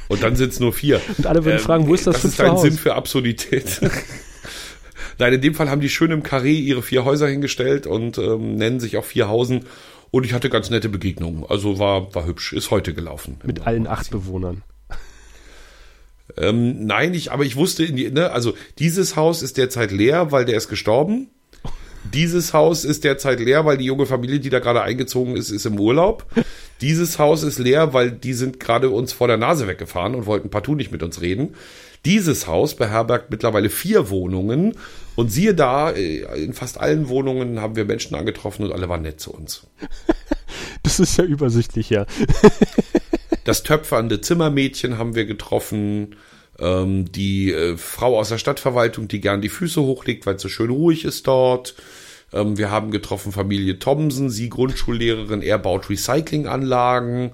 und dann sind es nur vier. Und alle würden ähm, fragen, wo ist das, das ist ein Sinn für Absurdität. Nein, in dem Fall haben die schön im Karree ihre vier Häuser hingestellt und ähm, nennen sich auch Vierhausen. Und ich hatte ganz nette Begegnungen. Also war, war hübsch. Ist heute gelaufen. Mit allen acht Bewohnern. Ähm, nein, ich, aber ich wusste, in die, ne, also dieses Haus ist derzeit leer, weil der ist gestorben. Dieses Haus ist derzeit leer, weil die junge Familie, die da gerade eingezogen ist, ist im Urlaub. Dieses Haus ist leer, weil die sind gerade uns vor der Nase weggefahren und wollten partout nicht mit uns reden. Dieses Haus beherbergt mittlerweile vier Wohnungen und siehe da, äh, in fast allen Wohnungen haben wir Menschen angetroffen und alle waren nett zu uns. Das ist ja übersichtlich, ja. Das töpfernde Zimmermädchen haben wir getroffen. Ähm, die äh, Frau aus der Stadtverwaltung, die gern die Füße hochlegt, weil es so schön ruhig ist dort. Ähm, wir haben getroffen Familie Thomsen, sie Grundschullehrerin, er baut Recyclinganlagen.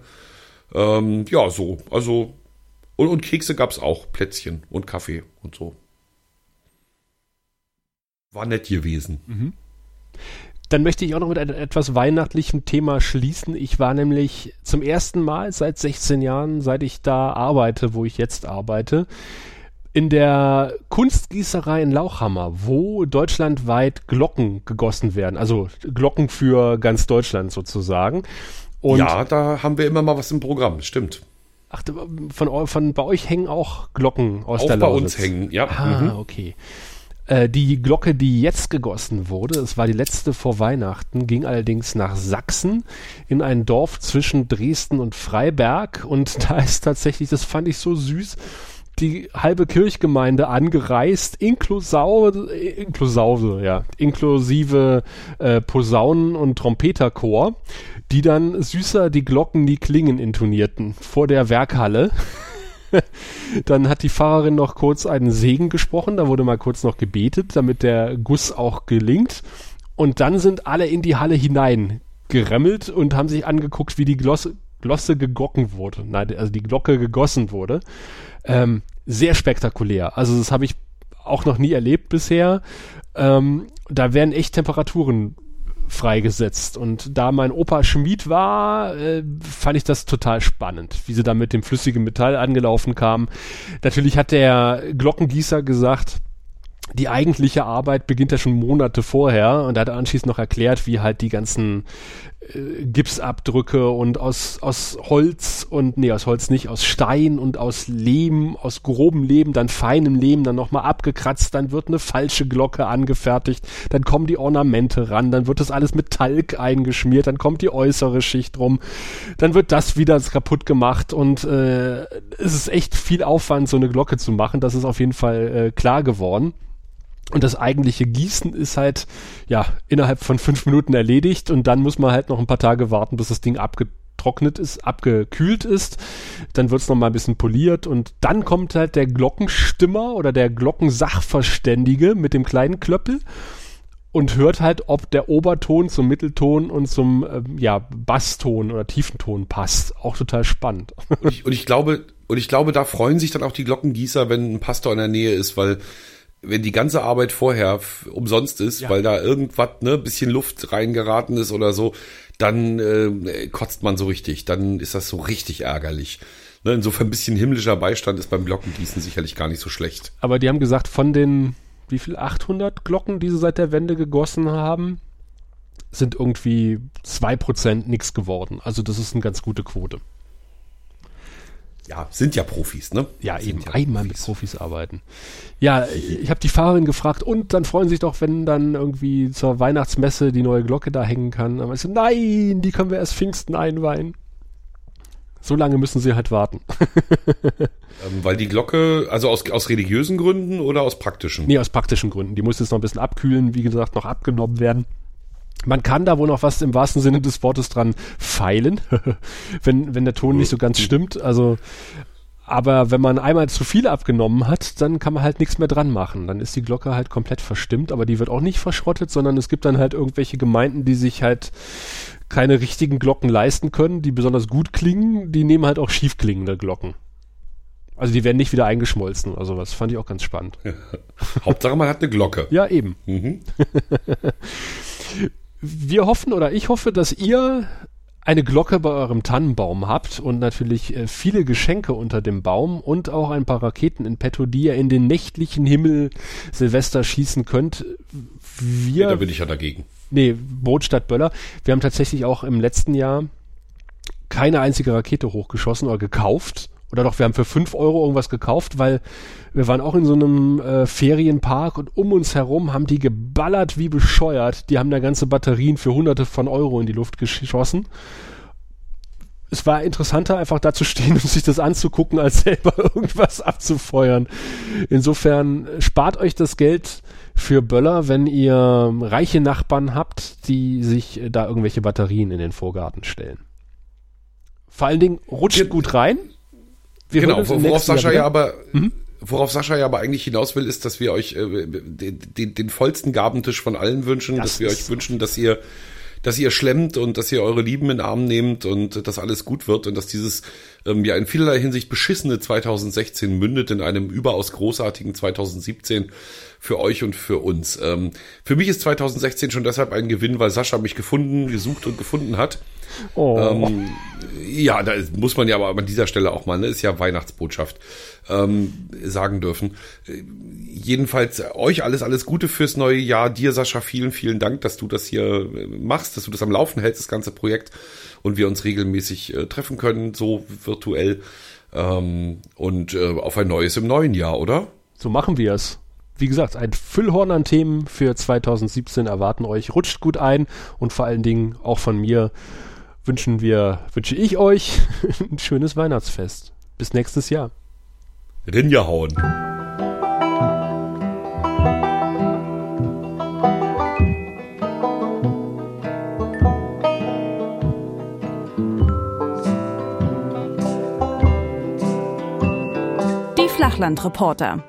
Ähm, ja, so. Also, und, und Kekse gab es auch, Plätzchen und Kaffee und so. War nett gewesen. Mhm. Dann möchte ich auch noch mit einem etwas weihnachtlichem Thema schließen. Ich war nämlich zum ersten Mal seit 16 Jahren, seit ich da arbeite, wo ich jetzt arbeite, in der Kunstgießerei in Lauchhammer, wo deutschlandweit Glocken gegossen werden. Also Glocken für ganz Deutschland sozusagen. Und ja, da haben wir immer mal was im Programm, stimmt. Ach, von, von bei euch hängen auch Glocken aus auch der Lausitz. bei uns hängen, ja. Ah, mhm. okay. Äh, die Glocke, die jetzt gegossen wurde, es war die letzte vor Weihnachten, ging allerdings nach Sachsen in ein Dorf zwischen Dresden und Freiberg und da ist tatsächlich, das fand ich so süß, die halbe Kirchgemeinde angereist, inklusive, inklusive, ja, inklusive äh, Posaunen und Trompeterchor, die dann süßer die Glocken die Klingen intonierten vor der Werkhalle. Dann hat die Fahrerin noch kurz einen Segen gesprochen, da wurde mal kurz noch gebetet, damit der Guss auch gelingt. Und dann sind alle in die Halle hinein geremmelt und haben sich angeguckt, wie die Glosse, Glosse gegocken wurde. Nein, also die Glocke gegossen wurde. Ähm, sehr spektakulär. Also das habe ich auch noch nie erlebt bisher. Ähm, da werden echt Temperaturen freigesetzt. Und da mein Opa Schmied war, äh, fand ich das total spannend, wie sie da mit dem flüssigen Metall angelaufen kamen. Natürlich hat der Glockengießer gesagt, die eigentliche Arbeit beginnt ja schon Monate vorher und er hat anschließend noch erklärt, wie halt die ganzen äh, Gipsabdrücke und aus, aus Holz und, nee, aus Holz nicht, aus Stein und aus Lehm, aus grobem Lehm, dann feinem Lehm, dann nochmal abgekratzt, dann wird eine falsche Glocke angefertigt, dann kommen die Ornamente ran, dann wird das alles mit Talg eingeschmiert, dann kommt die äußere Schicht rum, dann wird das wieder kaputt gemacht und äh, es ist echt viel Aufwand, so eine Glocke zu machen, das ist auf jeden Fall äh, klar geworden. Und das eigentliche Gießen ist halt, ja, innerhalb von fünf Minuten erledigt und dann muss man halt noch ein paar Tage warten, bis das Ding abgetrocknet ist, abgekühlt ist. Dann wird es nochmal ein bisschen poliert und dann kommt halt der Glockenstimmer oder der Glockensachverständige mit dem kleinen Klöppel und hört halt, ob der Oberton zum Mittelton und zum äh, ja, Basston oder Tiefenton passt. Auch total spannend. Und ich, und ich glaube, und ich glaube, da freuen sich dann auch die Glockengießer, wenn ein Pastor in der Nähe ist, weil wenn die ganze Arbeit vorher umsonst ist, ja. weil da irgendwas, ne, bisschen Luft reingeraten ist oder so, dann äh, kotzt man so richtig. Dann ist das so richtig ärgerlich. Ne, insofern ein bisschen himmlischer Beistand ist beim Glockengießen sicherlich gar nicht so schlecht. Aber die haben gesagt, von den, wie viel, 800 Glocken, die sie seit der Wende gegossen haben, sind irgendwie zwei Prozent nichts geworden. Also das ist eine ganz gute Quote ja, sind ja Profis, ne? Ja, sind eben ja einmal Profis. mit Profis arbeiten. Ja, ich, habe die Fahrerin gefragt und dann freuen sich doch, wenn dann irgendwie zur Weihnachtsmesse die neue Glocke da hängen kann. Aber ich so, nein, die können wir erst Pfingsten einweihen. So lange müssen sie halt warten. ähm, weil die Glocke, also aus, aus religiösen Gründen oder aus praktischen? Nee, aus praktischen Gründen. Die muss jetzt noch ein bisschen abkühlen, wie gesagt, noch abgenommen werden. Man kann da wohl noch was im wahrsten Sinne des Wortes dran feilen, wenn, wenn der Ton nicht so ganz stimmt. Also, aber wenn man einmal zu viel abgenommen hat, dann kann man halt nichts mehr dran machen. Dann ist die Glocke halt komplett verstimmt, aber die wird auch nicht verschrottet, sondern es gibt dann halt irgendwelche Gemeinden, die sich halt keine richtigen Glocken leisten können, die besonders gut klingen, die nehmen halt auch schief klingende Glocken. Also die werden nicht wieder eingeschmolzen oder sowas. Fand ich auch ganz spannend. Hauptsache man hat eine Glocke. Ja, eben. Mhm. Wir hoffen oder ich hoffe, dass ihr eine Glocke bei eurem Tannenbaum habt und natürlich äh, viele Geschenke unter dem Baum und auch ein paar Raketen in petto, die ihr in den nächtlichen Himmel Silvester schießen könnt. Wir, nee, da bin ich ja dagegen. Nee, Boot statt Böller. Wir haben tatsächlich auch im letzten Jahr keine einzige Rakete hochgeschossen oder gekauft. Oder doch, wir haben für fünf Euro irgendwas gekauft, weil wir waren auch in so einem äh, Ferienpark und um uns herum haben die geballert wie bescheuert. Die haben da ganze Batterien für hunderte von Euro in die Luft geschossen. Es war interessanter, einfach da zu stehen und sich das anzugucken, als selber irgendwas abzufeuern. Insofern spart euch das Geld für Böller, wenn ihr reiche Nachbarn habt, die sich da irgendwelche Batterien in den Vorgarten stellen. Vor allen Dingen rutscht gut rein. Wir genau, worauf Sascha ja aber mhm. Worauf Sascha ja aber eigentlich hinaus will, ist, dass wir euch äh, den, den, den vollsten Gabentisch von allen wünschen, das dass wir euch wünschen, dass ihr dass ihr schlemmt und dass ihr eure Lieben in den Arm nehmt und dass alles gut wird und dass dieses ähm, ja in vielerlei Hinsicht beschissene 2016 mündet in einem überaus großartigen 2017 für euch und für uns. Ähm, für mich ist 2016 schon deshalb ein Gewinn, weil Sascha mich gefunden, gesucht und gefunden hat. Oh. Ähm, ja, da muss man ja aber an dieser Stelle auch mal, ne, ist ja Weihnachtsbotschaft, ähm, sagen dürfen. Äh, jedenfalls euch alles, alles Gute fürs neue Jahr. Dir, Sascha, vielen, vielen Dank, dass du das hier äh, machst, dass du das am Laufen hältst, das ganze Projekt und wir uns regelmäßig äh, treffen können, so virtuell. Ähm, und äh, auf ein neues im neuen Jahr, oder? So machen wir es wie gesagt, ein Füllhorn an Themen für 2017 erwarten euch. Rutscht gut ein und vor allen Dingen auch von mir wünschen wir, wünsche ich euch ein schönes Weihnachtsfest. Bis nächstes Jahr. Rinja hauen. Die Flachlandreporter.